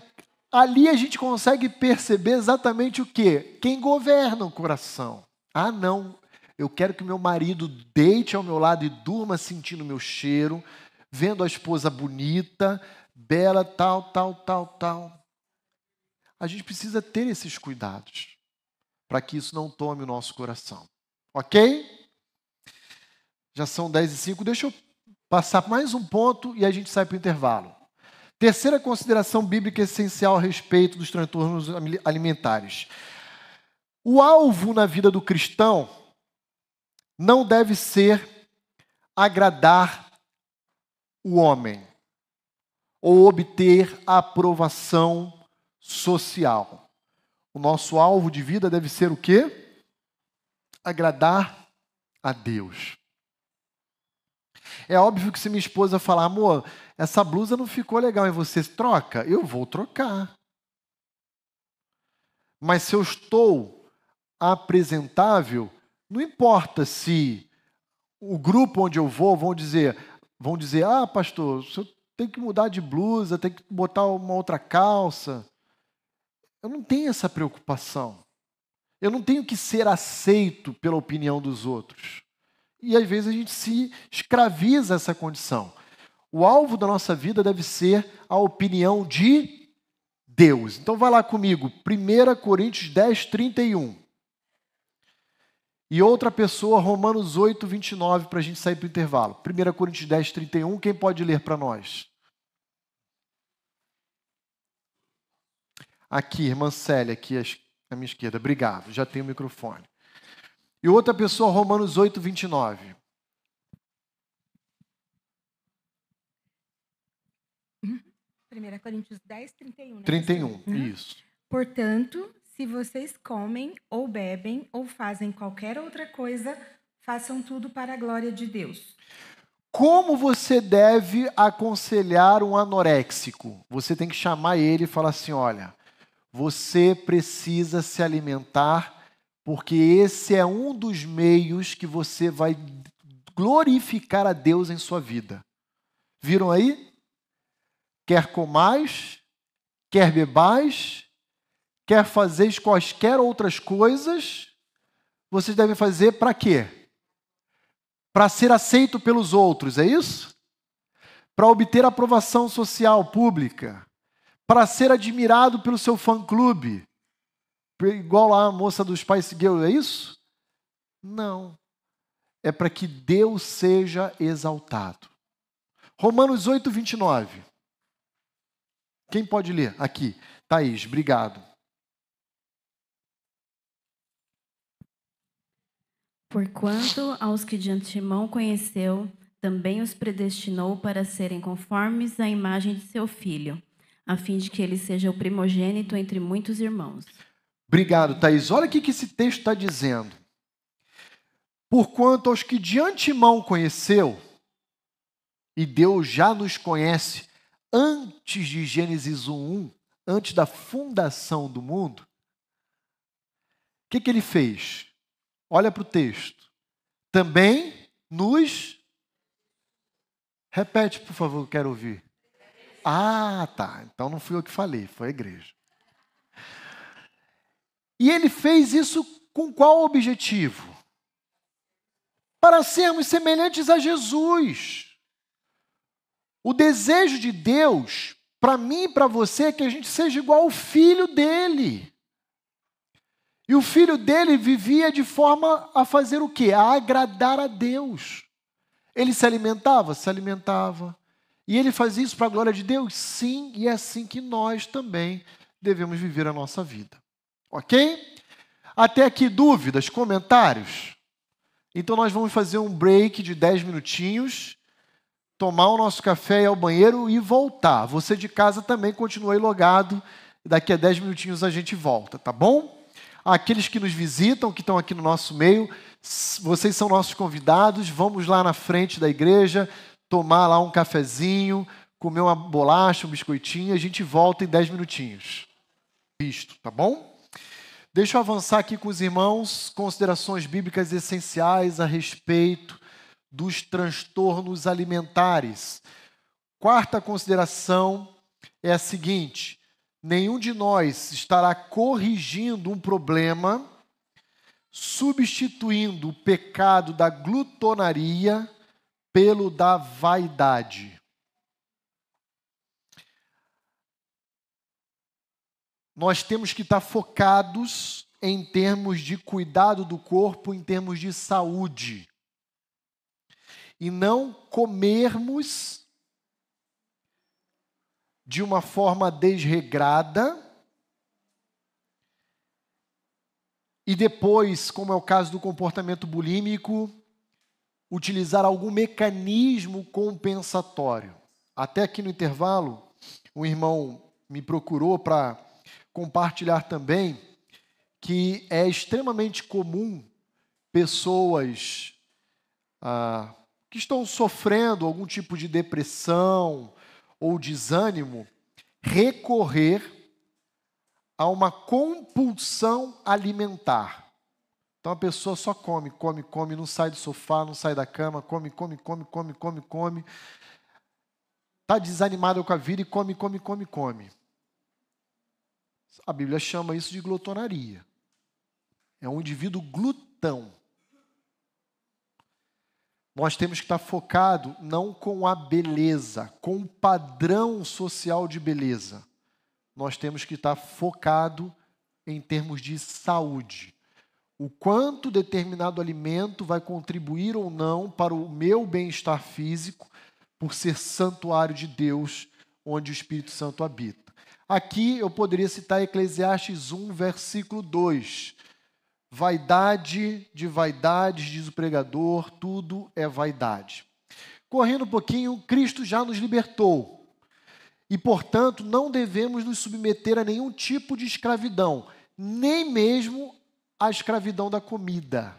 ali a gente consegue perceber exatamente o que? Quem governa o coração. Ah, não. Eu quero que meu marido deite ao meu lado e durma sentindo meu cheiro, vendo a esposa bonita, bela, tal, tal, tal, tal. A gente precisa ter esses cuidados para que isso não tome o nosso coração. Ok? Já são 10 e 5. Deixa eu passar mais um ponto e a gente sai para o intervalo. Terceira consideração bíblica essencial a respeito dos transtornos alimentares. O alvo na vida do cristão não deve ser agradar o homem ou obter a aprovação social. O nosso alvo de vida deve ser o quê? Agradar a Deus. É óbvio que se minha esposa falar, amor, essa blusa não ficou legal em você, troca, eu vou trocar. Mas se eu estou apresentável, não importa se o grupo onde eu vou vão dizer, vão dizer, ah, pastor, o senhor tem que mudar de blusa, tem que botar uma outra calça. Eu não tenho essa preocupação. Eu não tenho que ser aceito pela opinião dos outros. E às vezes a gente se escraviza essa condição. O alvo da nossa vida deve ser a opinião de Deus. Então vai lá comigo, 1 Coríntios 10, 31. E outra pessoa, Romanos 8, 29, para a gente sair para o intervalo. 1 Coríntios 10, 31, quem pode ler para nós? Aqui, irmã Célia, aqui à minha esquerda. Obrigado, já tenho o microfone. E outra pessoa, Romanos 8, 29. Uhum. 1 Coríntios 10, 31. Né? 31, uhum. isso. Portanto, se vocês comem ou bebem ou fazem qualquer outra coisa, façam tudo para a glória de Deus. Como você deve aconselhar um anoréxico? Você tem que chamar ele e falar assim: olha, você precisa se alimentar, porque esse é um dos meios que você vai glorificar a Deus em sua vida. Viram aí? Quer comais, quer bebais, quer fazer quaisquer outras coisas, vocês devem fazer para quê? Para ser aceito pelos outros, é isso? Para obter aprovação social pública, para ser admirado pelo seu fã-clube, igual a moça dos Spice Girls, é isso? Não. É para que Deus seja exaltado. Romanos 8, 29. Quem pode ler? Aqui. Thaís, obrigado. Porquanto aos que de antemão conheceu, também os predestinou para serem conformes à imagem de seu filho, a fim de que ele seja o primogênito entre muitos irmãos. Obrigado, Thaís. Olha o que esse texto está dizendo. Porquanto aos que de antemão conheceu, e Deus já nos conhece antes de Gênesis 1:1, antes da fundação do mundo, o que, que ele fez? Olha para o texto. Também nos. Repete, por favor, quero ouvir. Ah, tá. Então não fui eu que falei, foi a igreja. E ele fez isso com qual objetivo? Para sermos semelhantes a Jesus. O desejo de Deus, para mim e para você, é que a gente seja igual ao filho dele. E o filho dele vivia de forma a fazer o quê? A agradar a Deus. Ele se alimentava? Se alimentava. E ele fazia isso para a glória de Deus? Sim, e é assim que nós também devemos viver a nossa vida. Ok? Até aqui, dúvidas, comentários? Então nós vamos fazer um break de 10 minutinhos, tomar o nosso café e ao banheiro e voltar. Você de casa também continua aí logado. Daqui a 10 minutinhos a gente volta, tá bom? aqueles que nos visitam, que estão aqui no nosso meio, vocês são nossos convidados, vamos lá na frente da igreja, tomar lá um cafezinho, comer uma bolacha, um biscoitinho, a gente volta em 10 minutinhos. Visto, tá bom? Deixa eu avançar aqui com os irmãos, considerações bíblicas essenciais a respeito dos transtornos alimentares. Quarta consideração é a seguinte: nenhum de nós estará corrigindo um problema substituindo o pecado da glutonaria pelo da vaidade. Nós temos que estar focados em termos de cuidado do corpo, em termos de saúde. E não comermos de uma forma desregrada e depois, como é o caso do comportamento bulímico, utilizar algum mecanismo compensatório. Até aqui no intervalo, um irmão me procurou para compartilhar também que é extremamente comum pessoas ah, que estão sofrendo algum tipo de depressão ou desânimo, recorrer a uma compulsão alimentar. Então a pessoa só come, come, come, não sai do sofá, não sai da cama, come, come, come, come, come, come. Está desanimado com a vida e come, come, come, come. A Bíblia chama isso de glotonaria. É um indivíduo glutão. Nós temos que estar focado não com a beleza, com o padrão social de beleza. Nós temos que estar focado em termos de saúde. O quanto determinado alimento vai contribuir ou não para o meu bem-estar físico, por ser santuário de Deus, onde o Espírito Santo habita. Aqui eu poderia citar Eclesiastes 1, versículo 2 Vaidade de vaidades, diz o pregador, tudo é vaidade. Correndo um pouquinho, Cristo já nos libertou. E, portanto, não devemos nos submeter a nenhum tipo de escravidão, nem mesmo a escravidão da comida.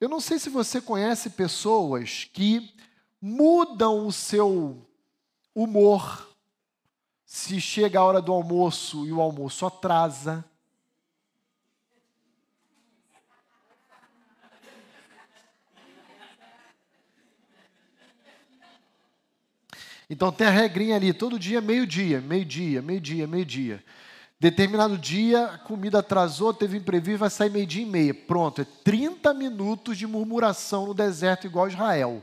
Eu não sei se você conhece pessoas que mudam o seu humor se chega a hora do almoço e o almoço atrasa. Então tem a regrinha ali, todo dia, meio-dia, meio-dia, meio-dia, meio-dia. Determinado dia, a comida atrasou, teve imprevisto, vai sair meio-dia e meia. Pronto, é 30 minutos de murmuração no deserto, igual Israel.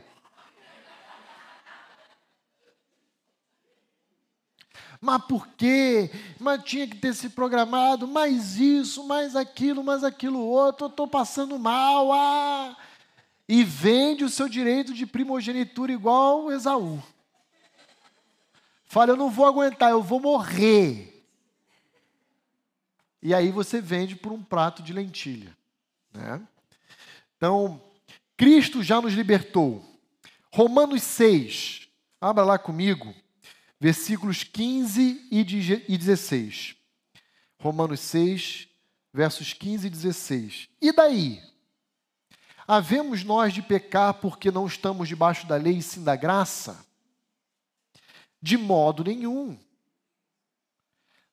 Mas por quê? Mas tinha que ter se programado, mais isso, mais aquilo, mais aquilo outro, eu estou passando mal. Ah! E vende o seu direito de primogenitura igual Esaú. Fala, eu não vou aguentar, eu vou morrer. E aí você vende por um prato de lentilha. Né? Então, Cristo já nos libertou. Romanos 6, abra lá comigo, versículos 15 e 16. Romanos 6, versos 15 e 16. E daí? Havemos nós de pecar porque não estamos debaixo da lei e sim da graça? De modo nenhum.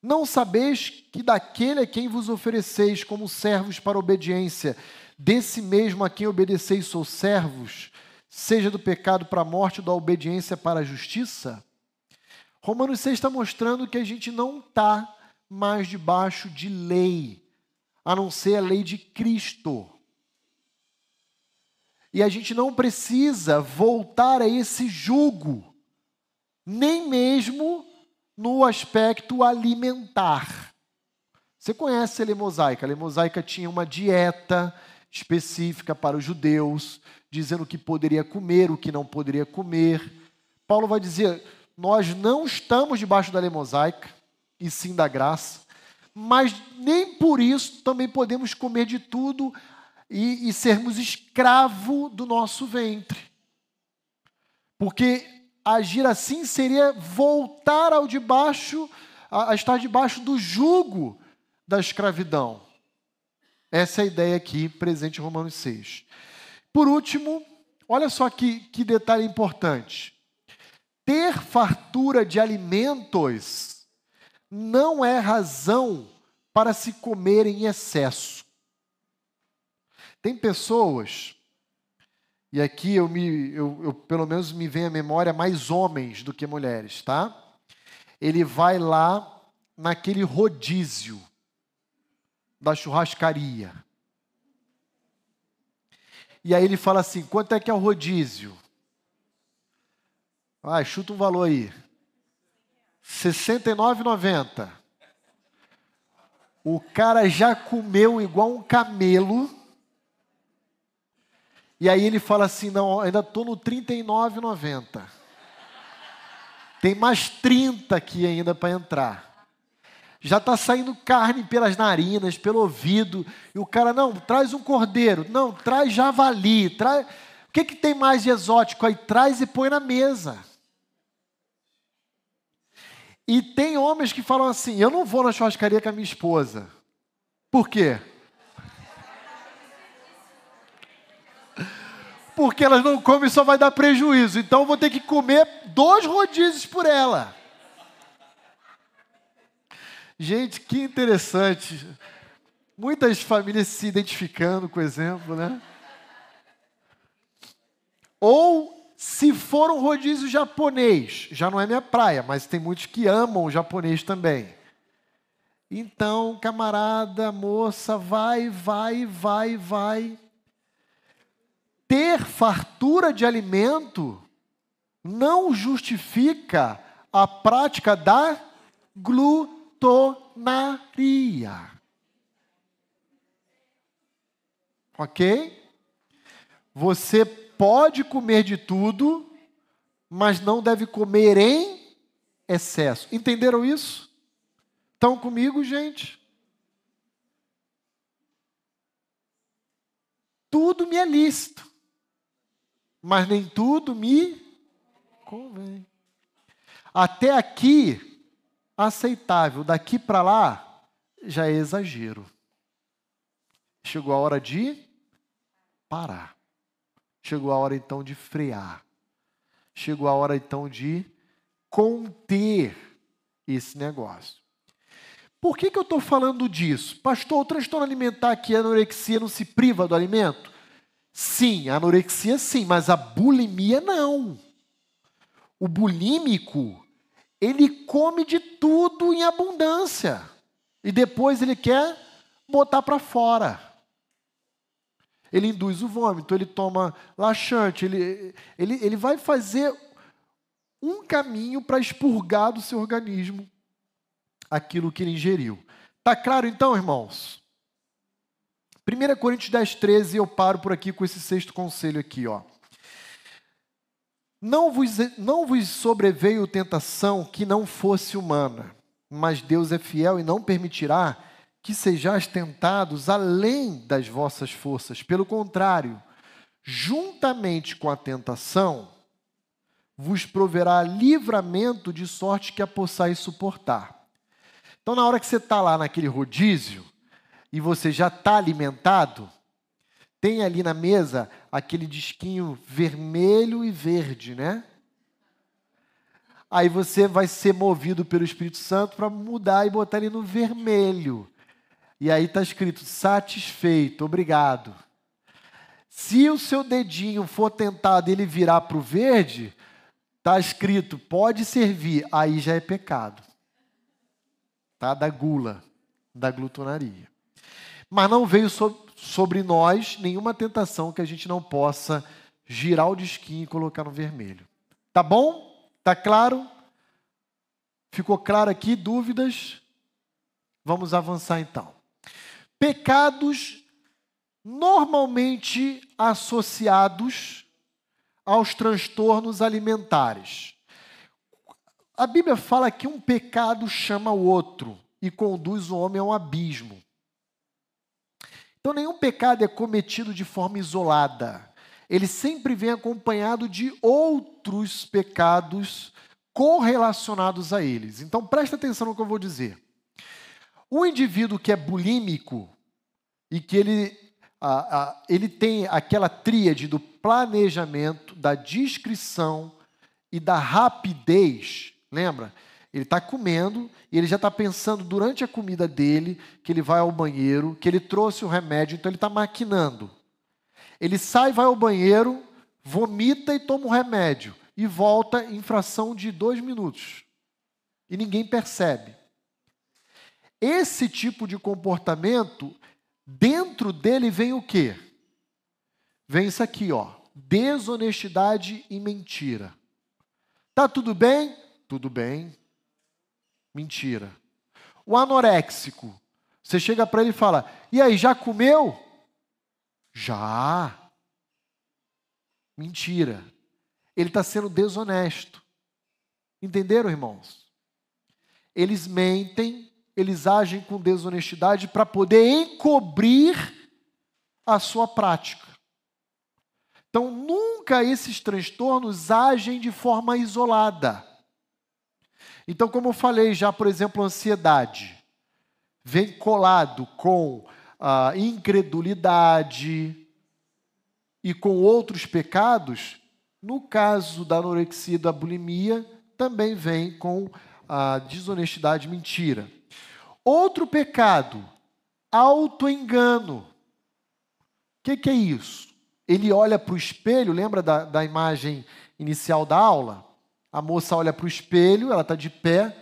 Não sabeis que daquele a quem vos ofereceis como servos para obediência, desse mesmo a quem obedeceis sou servos, seja do pecado para a morte ou da obediência para a justiça? Romanos 6 está mostrando que a gente não está mais debaixo de lei, a não ser a lei de Cristo. E a gente não precisa voltar a esse jugo, nem mesmo no aspecto alimentar. Você conhece a lei mosaica? A lei mosaica tinha uma dieta específica para os judeus, dizendo o que poderia comer, o que não poderia comer. Paulo vai dizer: nós não estamos debaixo da lei mosaica, e sim da graça, mas nem por isso também podemos comer de tudo e, e sermos escravo do nosso ventre. Porque agir assim seria voltar ao debaixo, a, a estar debaixo do jugo da escravidão. Essa é a ideia aqui presente em Romanos 6. Por último, olha só que, que detalhe importante. Ter fartura de alimentos não é razão para se comer em excesso. Tem pessoas e aqui eu me, eu, eu, pelo menos me vem à memória mais homens do que mulheres, tá? Ele vai lá naquele rodízio da churrascaria. E aí ele fala assim: quanto é que é o rodízio? Ah, chuta um valor aí. R$ 69,90. O cara já comeu igual um camelo e aí ele fala assim: não, ainda estou no 39,90. Tem mais 30 aqui ainda para entrar. Já está saindo carne pelas narinas, pelo ouvido. E o cara, não, traz um cordeiro. Não, traz javali. Traz... O que, que tem mais de exótico aí? Traz e põe na mesa. E tem homens que falam assim: eu não vou na churrascaria com a minha esposa. Por quê? Porque elas não comem só vai dar prejuízo. Então vou ter que comer dois rodízios por ela. Gente, que interessante. Muitas famílias se identificando com o exemplo, né? Ou se for um rodízio japonês, já não é minha praia, mas tem muitos que amam o japonês também. Então, camarada, moça, vai, vai, vai, vai ter fartura de alimento não justifica a prática da glutonaria. Ok? Você pode comer de tudo, mas não deve comer em excesso. Entenderam isso? Estão comigo, gente? Tudo me é lícito mas nem tudo me convém. Até aqui, aceitável. Daqui para lá, já é exagero. Chegou a hora de parar. Chegou a hora então de frear. Chegou a hora então de conter esse negócio. Por que, que eu estou falando disso? Pastor, o transtorno alimentar aqui, a anorexia, não se priva do alimento? Sim, a anorexia sim, mas a bulimia não. O bulímico, ele come de tudo em abundância. E depois ele quer botar para fora. Ele induz o vômito, ele toma laxante, ele, ele, ele vai fazer um caminho para expurgar do seu organismo aquilo que ele ingeriu. Tá claro então, irmãos? 1 Coríntios 10, 13, eu paro por aqui com esse sexto conselho aqui, ó. Não vos, não vos sobreveio tentação que não fosse humana, mas Deus é fiel e não permitirá que sejais tentados além das vossas forças. Pelo contrário, juntamente com a tentação, vos proverá livramento de sorte que a possais suportar. Então, na hora que você está lá naquele rodízio e você já está alimentado, tem ali na mesa aquele disquinho vermelho e verde, né? Aí você vai ser movido pelo Espírito Santo para mudar e botar ele no vermelho. E aí está escrito satisfeito, obrigado. Se o seu dedinho for tentado ele virar para o verde, está escrito pode servir, aí já é pecado. Tá? Da gula, da glutonaria. Mas não veio sobre nós nenhuma tentação que a gente não possa girar o disquinho e colocar no vermelho. Tá bom? Tá claro? Ficou claro aqui? Dúvidas? Vamos avançar então. Pecados normalmente associados aos transtornos alimentares. A Bíblia fala que um pecado chama o outro e conduz o homem a um abismo. Então, nenhum pecado é cometido de forma isolada. Ele sempre vem acompanhado de outros pecados correlacionados a eles. Então, presta atenção no que eu vou dizer. O indivíduo que é bulímico e que ele, a, a, ele tem aquela tríade do planejamento, da discrição e da rapidez, lembra? Ele está comendo e ele já está pensando durante a comida dele que ele vai ao banheiro, que ele trouxe o remédio, então ele está maquinando. Ele sai, vai ao banheiro, vomita e toma o remédio e volta em fração de dois minutos. E ninguém percebe. Esse tipo de comportamento, dentro dele vem o quê? Vem isso aqui, ó. Desonestidade e mentira. Tá tudo bem? Tudo bem. Mentira. O anoréxico, você chega para ele e fala: "E aí, já comeu?" Já. Mentira. Ele está sendo desonesto. Entenderam, irmãos? Eles mentem eles agem com desonestidade para poder encobrir a sua prática. Então, nunca esses transtornos agem de forma isolada. Então, como eu falei já, por exemplo, ansiedade vem colado com a incredulidade e com outros pecados. No caso da anorexia e da bulimia, também vem com a desonestidade e mentira. Outro pecado, autoengano. O que, que, é isso? Ele olha para o espelho, lembra da, da imagem inicial da aula? A moça olha para o espelho, ela está de pé,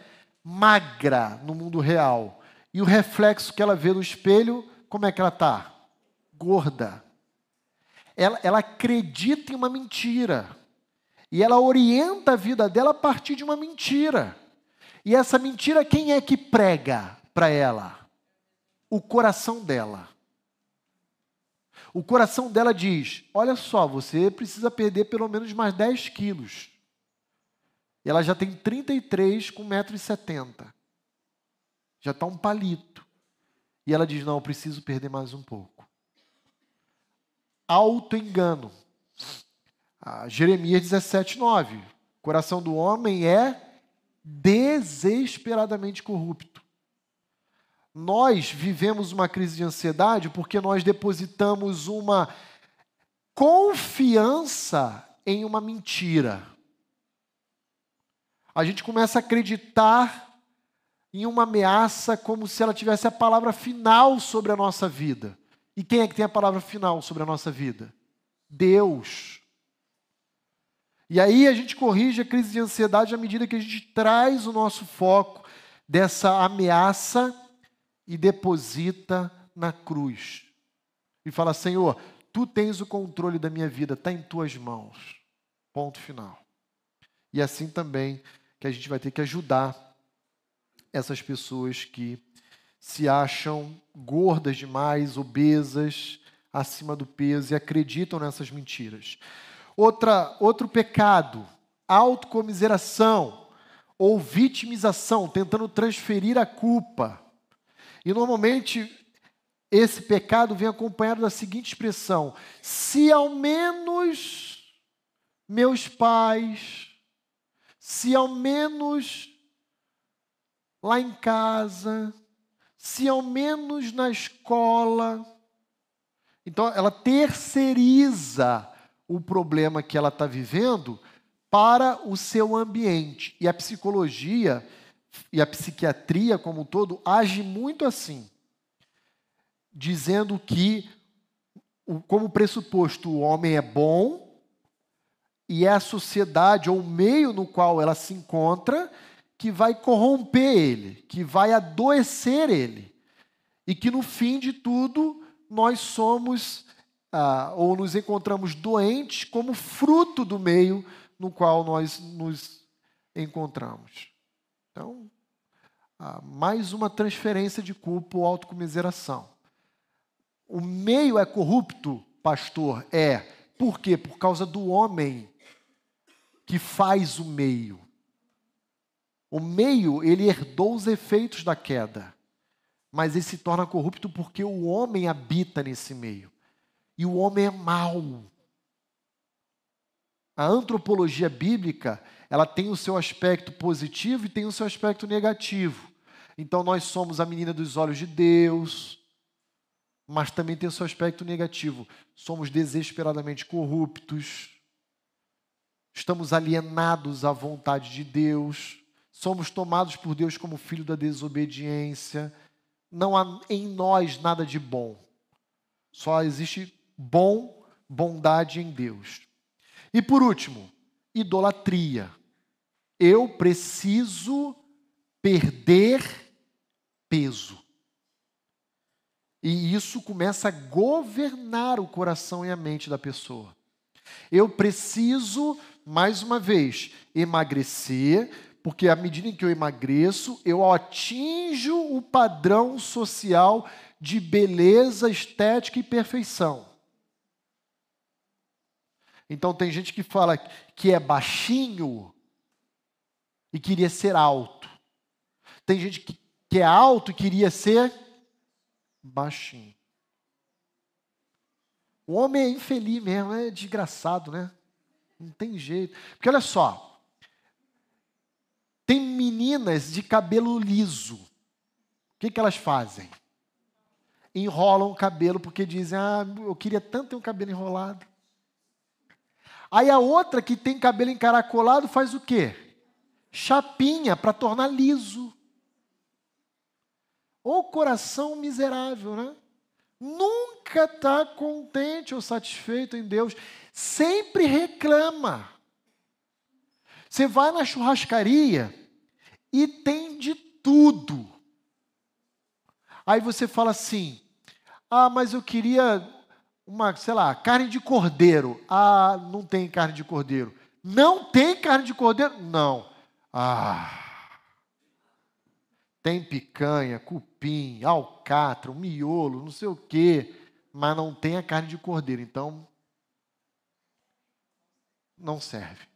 magra no mundo real. E o reflexo que ela vê no espelho, como é que ela está? Gorda. Ela, ela acredita em uma mentira. E ela orienta a vida dela a partir de uma mentira. E essa mentira, quem é que prega? para ela? O coração dela. O coração dela diz: Olha só, você precisa perder pelo menos mais 10 quilos. E ela já tem 33 com 1,70m. Já está um palito. E ela diz: Não, eu preciso perder mais um pouco. Auto-engano. Ah, Jeremias 17, 9. O coração do homem é desesperadamente corrupto. Nós vivemos uma crise de ansiedade porque nós depositamos uma confiança em uma mentira. A gente começa a acreditar em uma ameaça como se ela tivesse a palavra final sobre a nossa vida. E quem é que tem a palavra final sobre a nossa vida? Deus. E aí a gente corrige a crise de ansiedade à medida que a gente traz o nosso foco dessa ameaça e deposita na cruz. E fala: Senhor, tu tens o controle da minha vida, está em tuas mãos. Ponto final. E assim também que a gente vai ter que ajudar essas pessoas que se acham gordas demais, obesas, acima do peso e acreditam nessas mentiras. Outra, outro pecado, autocomiseração ou vitimização, tentando transferir a culpa. E normalmente esse pecado vem acompanhado da seguinte expressão: se ao menos meus pais, se ao menos lá em casa, se ao menos na escola. Então, ela terceiriza o problema que ela está vivendo para o seu ambiente. E a psicologia e a psiquiatria como um todo age muito assim, dizendo que, como pressuposto, o homem é bom e é a sociedade ou o meio no qual ela se encontra que vai corromper ele, que vai adoecer ele. E que no fim de tudo nós somos ah, ou nos encontramos doentes como fruto do meio no qual nós nos encontramos. Então, ah, mais uma transferência de culpa ou autocomiseração. O meio é corrupto, pastor? É. Por quê? Por causa do homem que faz o meio. O meio, ele herdou os efeitos da queda, mas ele se torna corrupto porque o homem habita nesse meio. E o homem é mau. A antropologia bíblica, ela tem o seu aspecto positivo e tem o seu aspecto negativo. Então nós somos a menina dos olhos de Deus, mas também tem o seu aspecto negativo. Somos desesperadamente corruptos, estamos alienados à vontade de Deus, somos tomados por Deus como filho da desobediência. Não há em nós nada de bom. Só existe bom, bondade em Deus. E por último, idolatria. Eu preciso perder peso. E isso começa a governar o coração e a mente da pessoa. Eu preciso, mais uma vez, emagrecer, porque à medida em que eu emagreço, eu atinjo o padrão social de beleza, estética e perfeição. Então tem gente que fala que é baixinho e queria ser alto. Tem gente que, que é alto e queria ser baixinho. O homem é infeliz mesmo, é desgraçado, né? Não tem jeito. Porque olha só, tem meninas de cabelo liso. O que, que elas fazem? Enrolam o cabelo porque dizem: Ah, eu queria tanto ter um cabelo enrolado. Aí a outra que tem cabelo encaracolado faz o quê? Chapinha para tornar liso. O coração miserável, né? Nunca está contente ou satisfeito em Deus, sempre reclama. Você vai na churrascaria e tem de tudo. Aí você fala assim: ah, mas eu queria uma, sei lá, carne de cordeiro. Ah, não tem carne de cordeiro. Não tem carne de cordeiro? Não. Ah. Tem picanha, cupim, alcatra, um miolo, não sei o quê, mas não tem a carne de cordeiro. Então, não serve.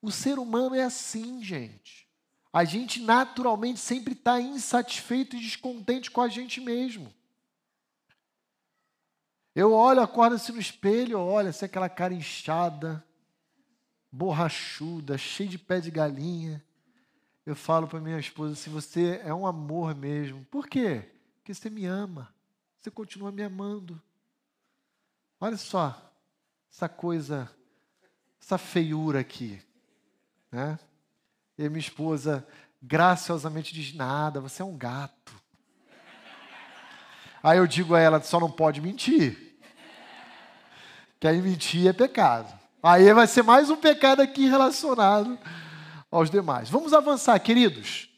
O ser humano é assim, gente. A gente naturalmente sempre está insatisfeito e descontente com a gente mesmo. Eu olho, acordo assim no espelho, olha, assim aquela cara inchada, borrachuda, cheia de pé de galinha. Eu falo para minha esposa assim: você é um amor mesmo. Por quê? Porque você me ama. Você continua me amando. Olha só, essa coisa, essa feiura aqui, né? E minha esposa graciosamente diz: Nada, você é um gato. Aí eu digo a ela: Só não pode mentir. Que aí mentir é pecado. Aí vai ser mais um pecado aqui relacionado aos demais. Vamos avançar, queridos.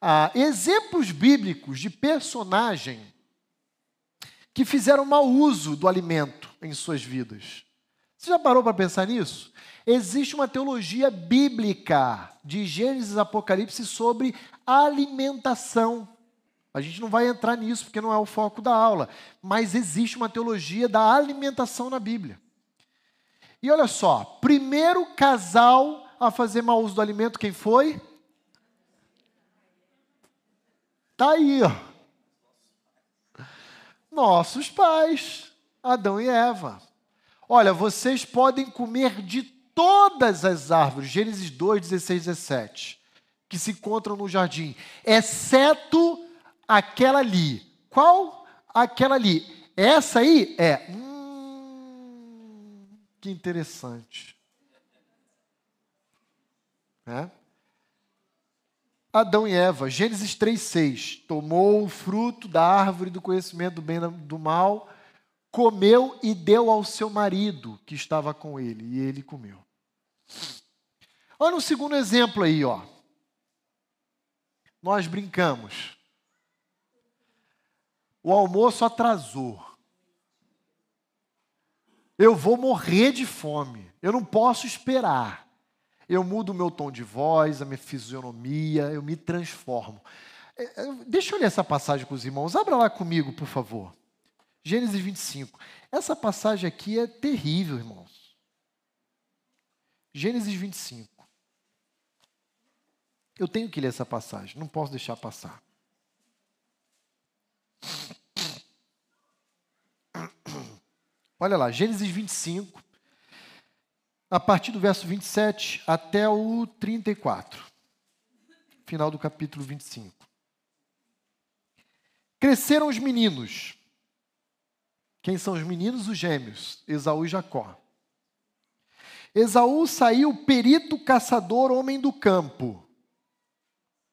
Ah, exemplos bíblicos de personagem que fizeram mau uso do alimento em suas vidas. Você já parou para pensar nisso? Existe uma teologia bíblica de Gênesis e Apocalipse sobre alimentação. A gente não vai entrar nisso porque não é o foco da aula, mas existe uma teologia da alimentação na Bíblia. E olha só, primeiro casal a fazer mau uso do alimento, quem foi? Tá aí, ó. Nossos pais, Adão e Eva. Olha, vocês podem comer de todas as árvores, Gênesis 2, 16, 17, que se encontram no jardim, exceto aquela ali. Qual? Aquela ali. Essa aí é. Hum, que interessante. É? Adão e Eva, Gênesis 3,6. Tomou o fruto da árvore do conhecimento do bem e do mal comeu e deu ao seu marido que estava com ele, e ele comeu. Olha um segundo exemplo aí, ó. Nós brincamos. O almoço atrasou. Eu vou morrer de fome. Eu não posso esperar. Eu mudo o meu tom de voz, a minha fisionomia, eu me transformo. É, é, deixa eu ler essa passagem com os irmãos. Abra lá comigo, por favor. Gênesis 25. Essa passagem aqui é terrível, irmãos. Gênesis 25. Eu tenho que ler essa passagem, não posso deixar passar. Olha lá, Gênesis 25, a partir do verso 27 até o 34, final do capítulo 25. Cresceram os meninos, quem são os meninos? Os gêmeos, Esaú e Jacó. Esaú saiu perito caçador, homem do campo.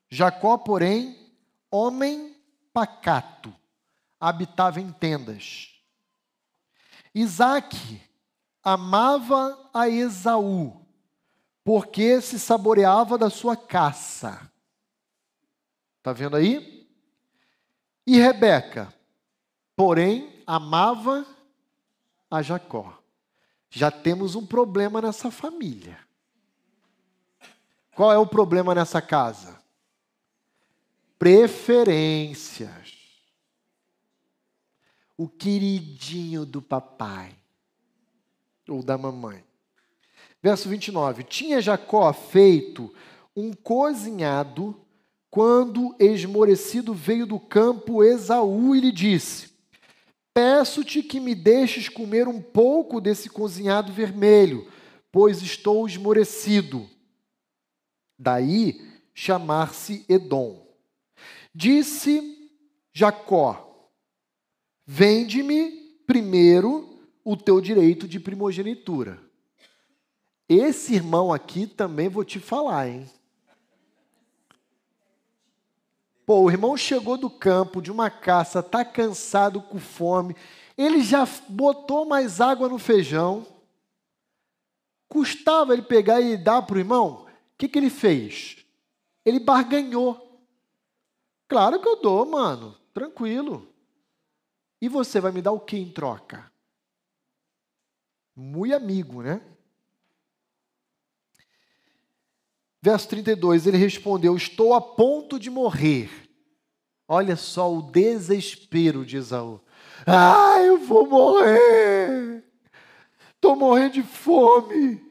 Jacó, porém, homem pacato, habitava em tendas. Isaac amava a Esaú, porque se saboreava da sua caça. Está vendo aí? E Rebeca, porém, amava a Jacó. Já temos um problema nessa família. Qual é o problema nessa casa? Preferências. O queridinho do papai ou da mamãe. Verso 29. Tinha Jacó feito um cozinhado quando esmorecido veio do campo Esaú e lhe disse: Peço-te que me deixes comer um pouco desse cozinhado vermelho, pois estou esmorecido. Daí chamar-se Edom. Disse Jacó: Vende-me primeiro o teu direito de primogenitura. Esse irmão aqui também vou te falar, hein? Pô, o irmão chegou do campo, de uma caça, tá cansado, com fome. Ele já botou mais água no feijão. Custava ele pegar e dar para o irmão? O que, que ele fez? Ele barganhou. Claro que eu dou, mano. Tranquilo. E você vai me dar o que em troca? Muito amigo, né? Verso 32, ele respondeu: Estou a ponto de morrer. Olha só o desespero de Esaú. Ah, eu vou morrer. Estou morrendo de fome.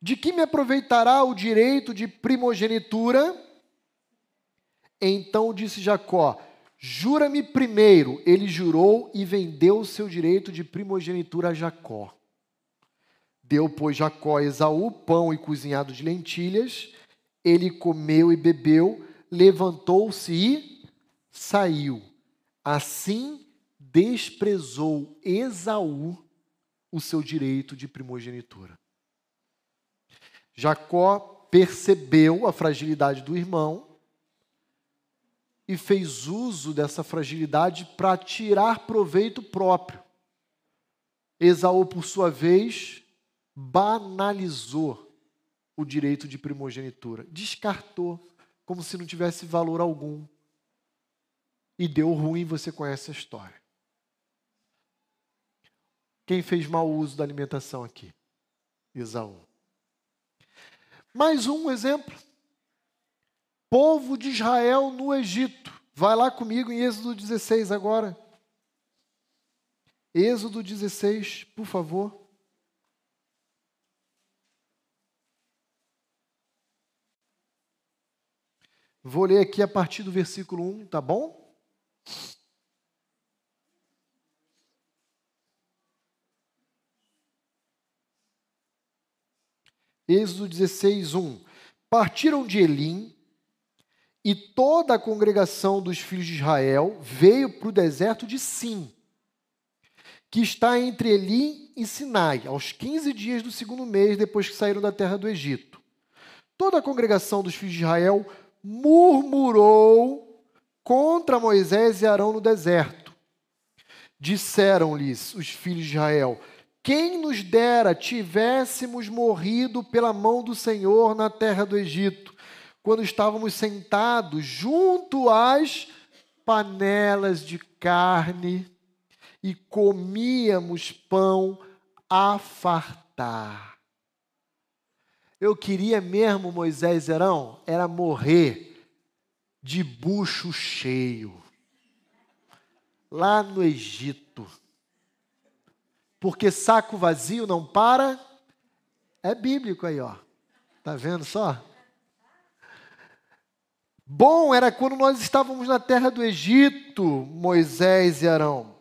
De que me aproveitará o direito de primogenitura? Então disse Jacó: Jura-me primeiro. Ele jurou e vendeu o seu direito de primogenitura a Jacó. Deu, pois, Jacó a Esaú pão e cozinhado de lentilhas. Ele comeu e bebeu, levantou-se e saiu. Assim desprezou Esaú o seu direito de primogenitura. Jacó percebeu a fragilidade do irmão e fez uso dessa fragilidade para tirar proveito próprio. Esaú, por sua vez, banalizou o direito de primogenitura, descartou, como se não tivesse valor algum. E deu ruim, você conhece a história. Quem fez mau uso da alimentação aqui? Esaú. Mais um exemplo. Povo de Israel no Egito. Vai lá comigo em Êxodo 16 agora. Êxodo 16, por favor. Vou ler aqui a partir do versículo 1, tá bom? Êxodo 16, 1. Partiram de Elim e toda a congregação dos filhos de Israel veio para o deserto de Sim, que está entre Elim e Sinai, aos 15 dias do segundo mês depois que saíram da terra do Egito. Toda a congregação dos filhos de Israel murmurou contra Moisés e Arão no deserto. Disseram-lhes os filhos de Israel: Quem nos dera tivéssemos morrido pela mão do Senhor na terra do Egito, quando estávamos sentados junto às panelas de carne e comíamos pão a fartar. Eu queria mesmo, Moisés e Arão, era morrer de bucho cheio, lá no Egito. Porque saco vazio não para, é bíblico aí, ó. Tá vendo só? Bom era quando nós estávamos na terra do Egito, Moisés e Arão,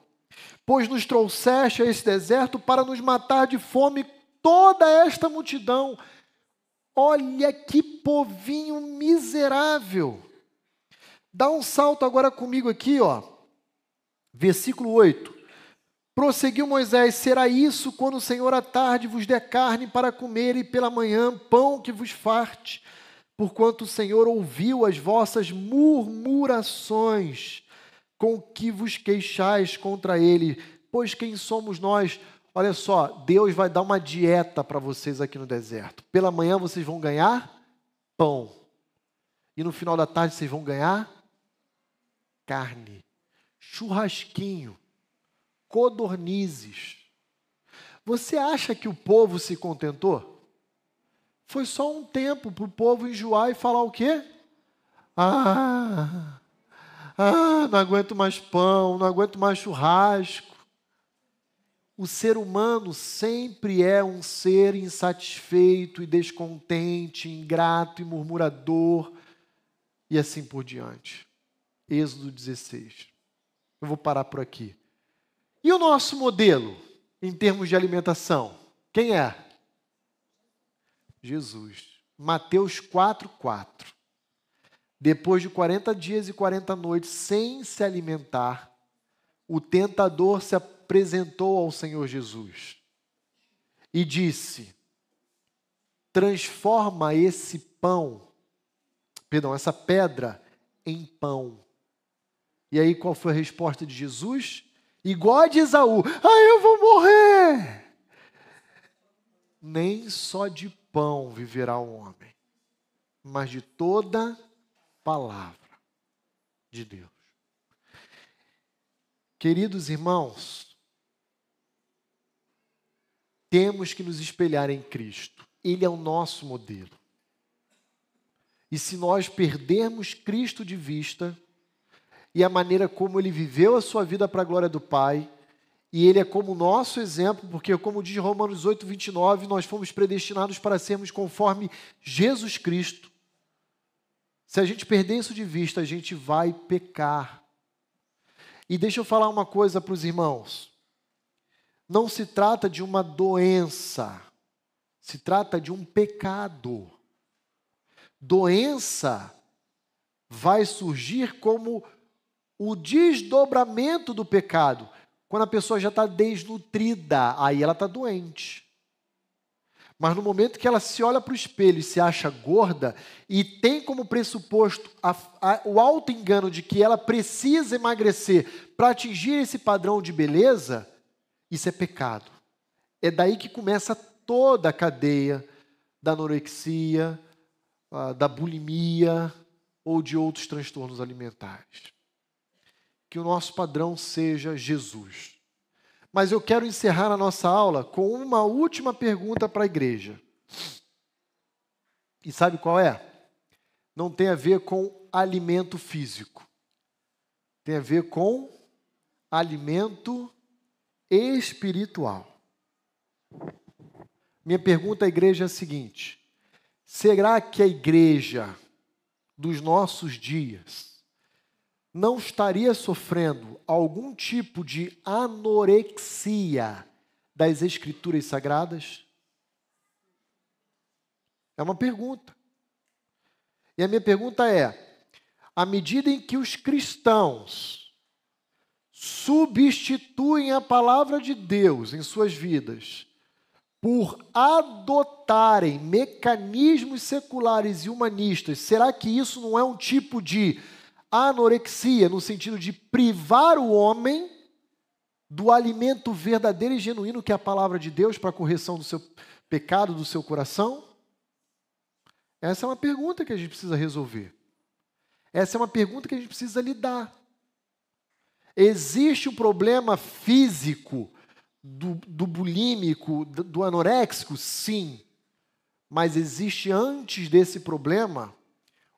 pois nos trouxeste a esse deserto para nos matar de fome toda esta multidão Olha que povinho miserável. Dá um salto agora comigo aqui, ó. Versículo 8. Prosseguiu Moisés: Será isso quando o Senhor à tarde vos der carne para comer e pela manhã pão que vos farte, porquanto o Senhor ouviu as vossas murmurações com que vos queixais contra ele. Pois quem somos nós Olha só, Deus vai dar uma dieta para vocês aqui no deserto. Pela manhã vocês vão ganhar pão. E no final da tarde vocês vão ganhar carne, churrasquinho, codornizes. Você acha que o povo se contentou? Foi só um tempo para o povo enjoar e falar o quê? Ah, ah, não aguento mais pão, não aguento mais churrasco o ser humano sempre é um ser insatisfeito e descontente, ingrato e murmurador, e assim por diante. Êxodo 16. Eu vou parar por aqui. E o nosso modelo, em termos de alimentação? Quem é? Jesus. Mateus 4, 4. Depois de 40 dias e 40 noites sem se alimentar, o tentador se aproximou apresentou ao Senhor Jesus e disse: transforma esse pão, perdão, essa pedra em pão. E aí qual foi a resposta de Jesus? Igual a de Esaú: Ah, eu vou morrer. Nem só de pão viverá o homem, mas de toda palavra de Deus. Queridos irmãos, temos que nos espelhar em Cristo. Ele é o nosso modelo. E se nós perdermos Cristo de vista e a maneira como ele viveu a sua vida para a glória do Pai, e ele é como nosso exemplo, porque, como diz Romanos 8, 29, nós fomos predestinados para sermos conforme Jesus Cristo. Se a gente perder isso de vista, a gente vai pecar. E deixa eu falar uma coisa para os irmãos não se trata de uma doença, se trata de um pecado. Doença vai surgir como o desdobramento do pecado, Quando a pessoa já está desnutrida, aí ela está doente. Mas no momento que ela se olha para o espelho e se acha gorda e tem como pressuposto a, a, o alto engano de que ela precisa emagrecer para atingir esse padrão de beleza, isso é pecado. É daí que começa toda a cadeia da anorexia, da bulimia ou de outros transtornos alimentares. Que o nosso padrão seja Jesus. Mas eu quero encerrar a nossa aula com uma última pergunta para a igreja. E sabe qual é? Não tem a ver com alimento físico. Tem a ver com alimento espiritual. Minha pergunta à igreja é a seguinte: será que a igreja dos nossos dias não estaria sofrendo algum tipo de anorexia das Escrituras Sagradas? É uma pergunta. E a minha pergunta é: à medida em que os cristãos substituem a palavra de Deus em suas vidas, por adotarem mecanismos seculares e humanistas, será que isso não é um tipo de anorexia, no sentido de privar o homem do alimento verdadeiro e genuíno que é a palavra de Deus para a correção do seu pecado, do seu coração? Essa é uma pergunta que a gente precisa resolver. Essa é uma pergunta que a gente precisa lidar. Existe um problema físico do, do bulímico, do, do anoréxico? Sim. Mas existe antes desse problema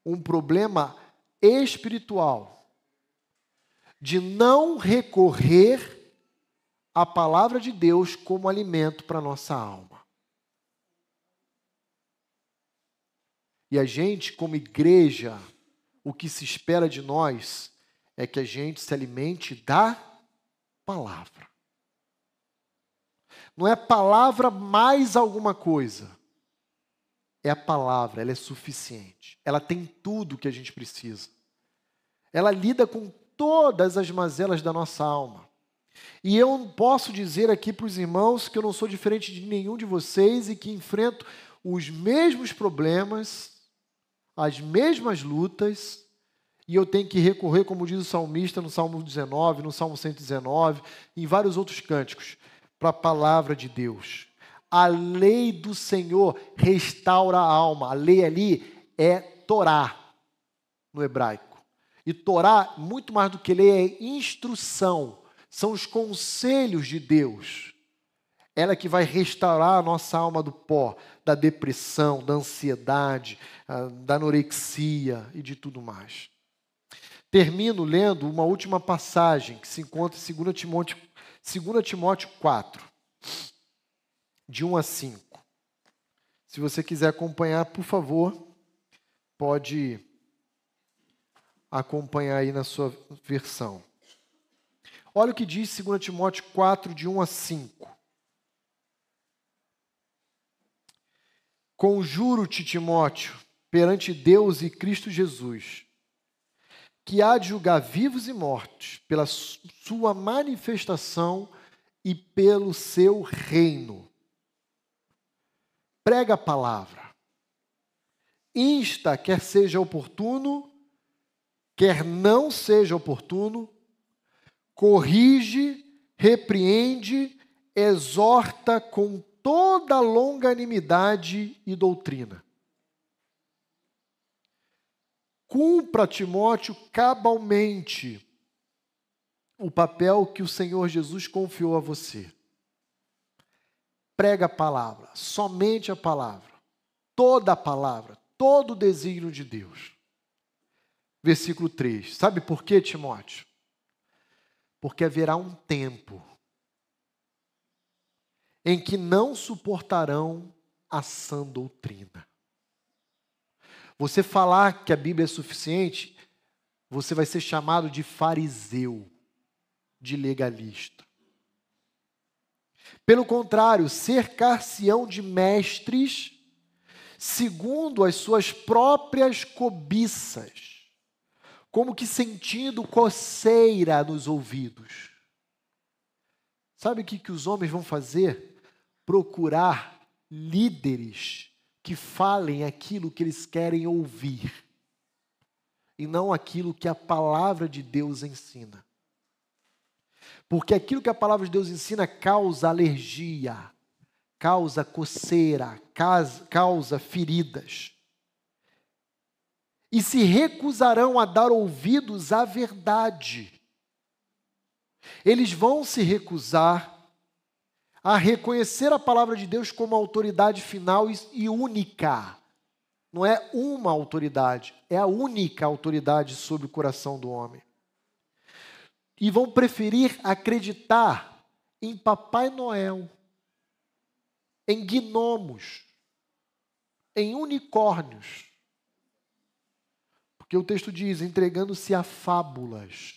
um problema espiritual de não recorrer à palavra de Deus como alimento para a nossa alma. E a gente, como igreja, o que se espera de nós é que a gente se alimente da palavra. Não é palavra mais alguma coisa é a palavra, ela é suficiente. Ela tem tudo o que a gente precisa. Ela lida com todas as mazelas da nossa alma. E eu posso dizer aqui para os irmãos que eu não sou diferente de nenhum de vocês e que enfrento os mesmos problemas, as mesmas lutas, e eu tenho que recorrer, como diz o salmista no Salmo 19, no Salmo 119, em vários outros cânticos, para a palavra de Deus. A lei do Senhor restaura a alma. A lei ali é Torá, no hebraico. E Torá, muito mais do que lei, é instrução. São os conselhos de Deus. Ela que vai restaurar a nossa alma do pó, da depressão, da ansiedade, ah, da anorexia e de tudo mais. Termino lendo uma última passagem que se encontra em 2 Timóteo, 2 Timóteo 4 de 1 a 5. Se você quiser acompanhar, por favor, pode acompanhar aí na sua versão. Olha o que diz 2 Timóteo 4, de 1 a 5. Conjuro-te, Timóteo, perante Deus e Cristo Jesus, que há de julgar vivos e mortos pela sua manifestação e pelo seu reino prega a palavra, insta, quer seja oportuno, quer não seja oportuno, corrige, repreende, exorta com toda longanimidade e doutrina. Cumpra, Timóteo, cabalmente o papel que o Senhor Jesus confiou a você prega a palavra, somente a palavra, toda a palavra, todo o desígnio de Deus. Versículo 3. Sabe por quê, Timóteo? Porque haverá um tempo em que não suportarão a sã doutrina. Você falar que a Bíblia é suficiente, você vai ser chamado de fariseu, de legalista. Pelo contrário, cercar-se-ão de mestres segundo as suas próprias cobiças, como que sentindo coceira nos ouvidos. Sabe o que, que os homens vão fazer? Procurar líderes que falem aquilo que eles querem ouvir e não aquilo que a palavra de Deus ensina. Porque aquilo que a palavra de Deus ensina causa alergia, causa coceira, causa feridas. E se recusarão a dar ouvidos à verdade. Eles vão se recusar a reconhecer a palavra de Deus como autoridade final e única. Não é uma autoridade, é a única autoridade sobre o coração do homem. E vão preferir acreditar em Papai Noel, em gnomos, em unicórnios. Porque o texto diz: entregando-se a fábulas.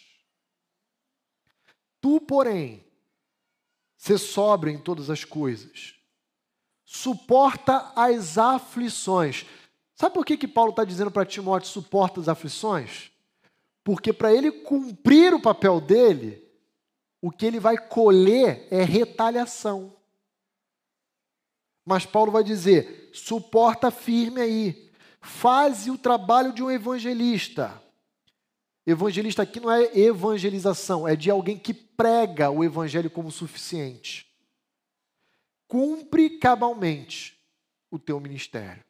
Tu, porém, ser sóbrio em todas as coisas, suporta as aflições. Sabe por que, que Paulo está dizendo para Timóteo suporta as aflições? Porque para ele cumprir o papel dele, o que ele vai colher é retaliação. Mas Paulo vai dizer: suporta firme aí, faze o trabalho de um evangelista. Evangelista aqui não é evangelização, é de alguém que prega o evangelho como suficiente. Cumpre cabalmente o teu ministério.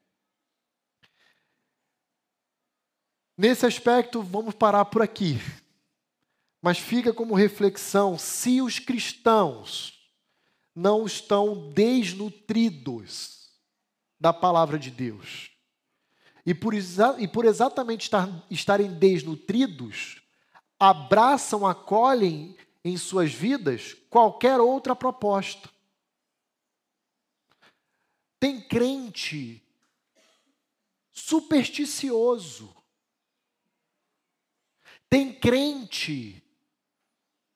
Nesse aspecto, vamos parar por aqui. Mas fica como reflexão: se os cristãos não estão desnutridos da palavra de Deus, e por, e por exatamente estar, estarem desnutridos, abraçam, acolhem em suas vidas qualquer outra proposta. Tem crente supersticioso. Tem crente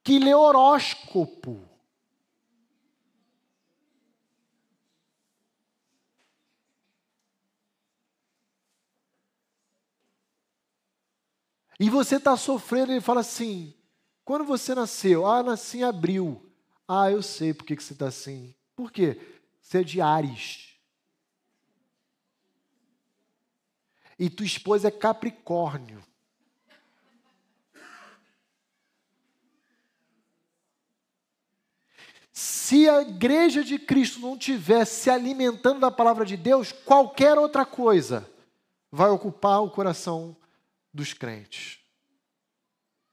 que lê horóscopo. E você está sofrendo, ele fala assim: quando você nasceu? Ah, nasci em abril. Ah, eu sei por que, que você está assim. Por quê? Você é de Ares. E tua esposa é Capricórnio. Se a igreja de Cristo não estiver se alimentando da palavra de Deus, qualquer outra coisa vai ocupar o coração dos crentes.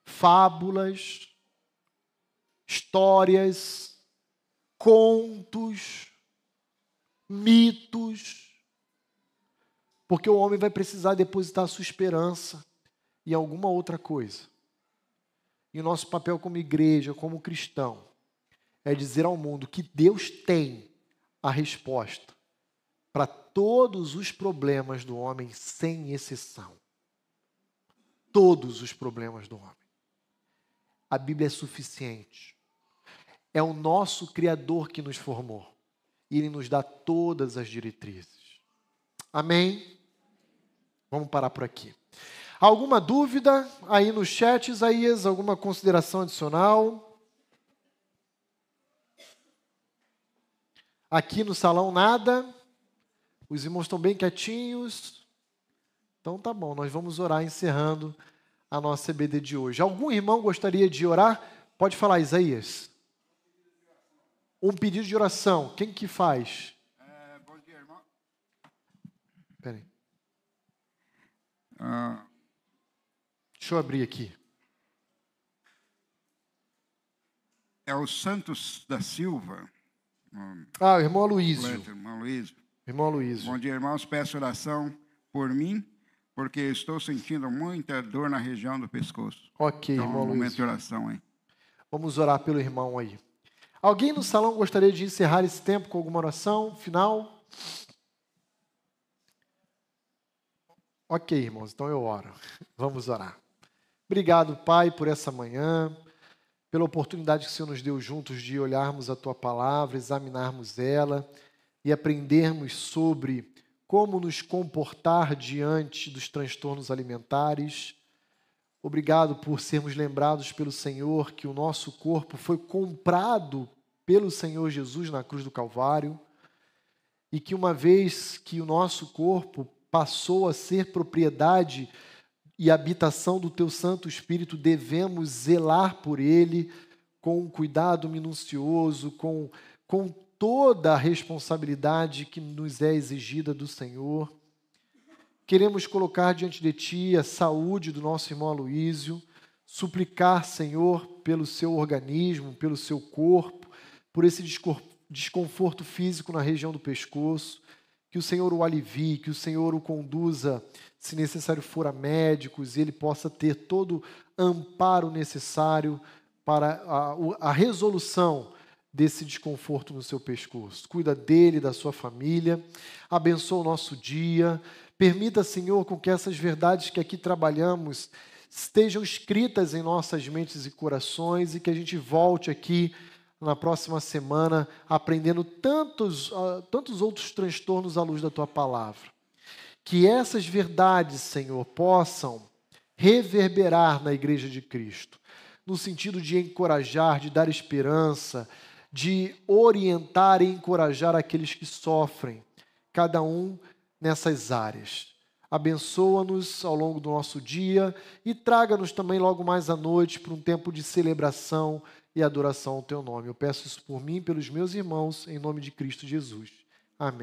Fábulas, histórias, contos, mitos. Porque o homem vai precisar depositar a sua esperança em alguma outra coisa. E o nosso papel como igreja, como cristão, é dizer ao mundo que Deus tem a resposta para todos os problemas do homem, sem exceção todos os problemas do homem. A Bíblia é suficiente. É o nosso Criador que nos formou. E Ele nos dá todas as diretrizes. Amém? Vamos parar por aqui. Alguma dúvida aí no chat, Isaías? Alguma consideração adicional? Aqui no salão, nada. Os irmãos estão bem quietinhos. Então tá bom, nós vamos orar encerrando a nossa EBD de hoje. Algum irmão gostaria de orar? Pode falar, Isaías. Um pedido de oração. Quem que faz? É, bom dia, irmão. Peraí. Ah. Deixa eu abrir aqui. É o Santos da Silva. Ah, o irmão Luísio. Irmão Luísio. Irmão Luísio. Bom dia, irmãos. Peço oração por mim porque estou sentindo muita dor na região do pescoço. Ok, então, irmão um Luiz. momento de oração aí. Vamos orar pelo irmão aí. Alguém no salão gostaria de encerrar esse tempo com alguma oração final? Ok, irmãos, então eu oro. Vamos orar. Obrigado, Pai, por essa manhã, pela oportunidade que o Senhor nos deu juntos de olharmos a Tua palavra, examinarmos ela e aprendermos sobre como nos comportar diante dos transtornos alimentares. Obrigado por sermos lembrados pelo Senhor que o nosso corpo foi comprado pelo Senhor Jesus na cruz do Calvário, e que uma vez que o nosso corpo passou a ser propriedade e habitação do teu Santo Espírito, devemos zelar por ele com um cuidado minucioso, com, com toda a responsabilidade que nos é exigida do Senhor. Queremos colocar diante de Ti a saúde do nosso irmão Aloísio, suplicar, Senhor, pelo seu organismo, pelo seu corpo, por esse desconforto físico na região do pescoço, que o Senhor o alivie, que o Senhor o conduza, se necessário for a médicos, e ele possa ter todo amparo necessário para a, a resolução desse desconforto no seu pescoço. Cuida dele, da sua família, abençoa o nosso dia. Permita, Senhor, com que essas verdades que aqui trabalhamos estejam escritas em nossas mentes e corações e que a gente volte aqui na próxima semana aprendendo tantos, uh, tantos outros transtornos à luz da tua palavra. Que essas verdades, Senhor, possam reverberar na igreja de Cristo no sentido de encorajar, de dar esperança, de orientar e encorajar aqueles que sofrem, cada um nessas áreas. Abençoa-nos ao longo do nosso dia e traga-nos também logo mais à noite para um tempo de celebração e adoração ao teu nome. Eu peço isso por mim e pelos meus irmãos, em nome de Cristo Jesus.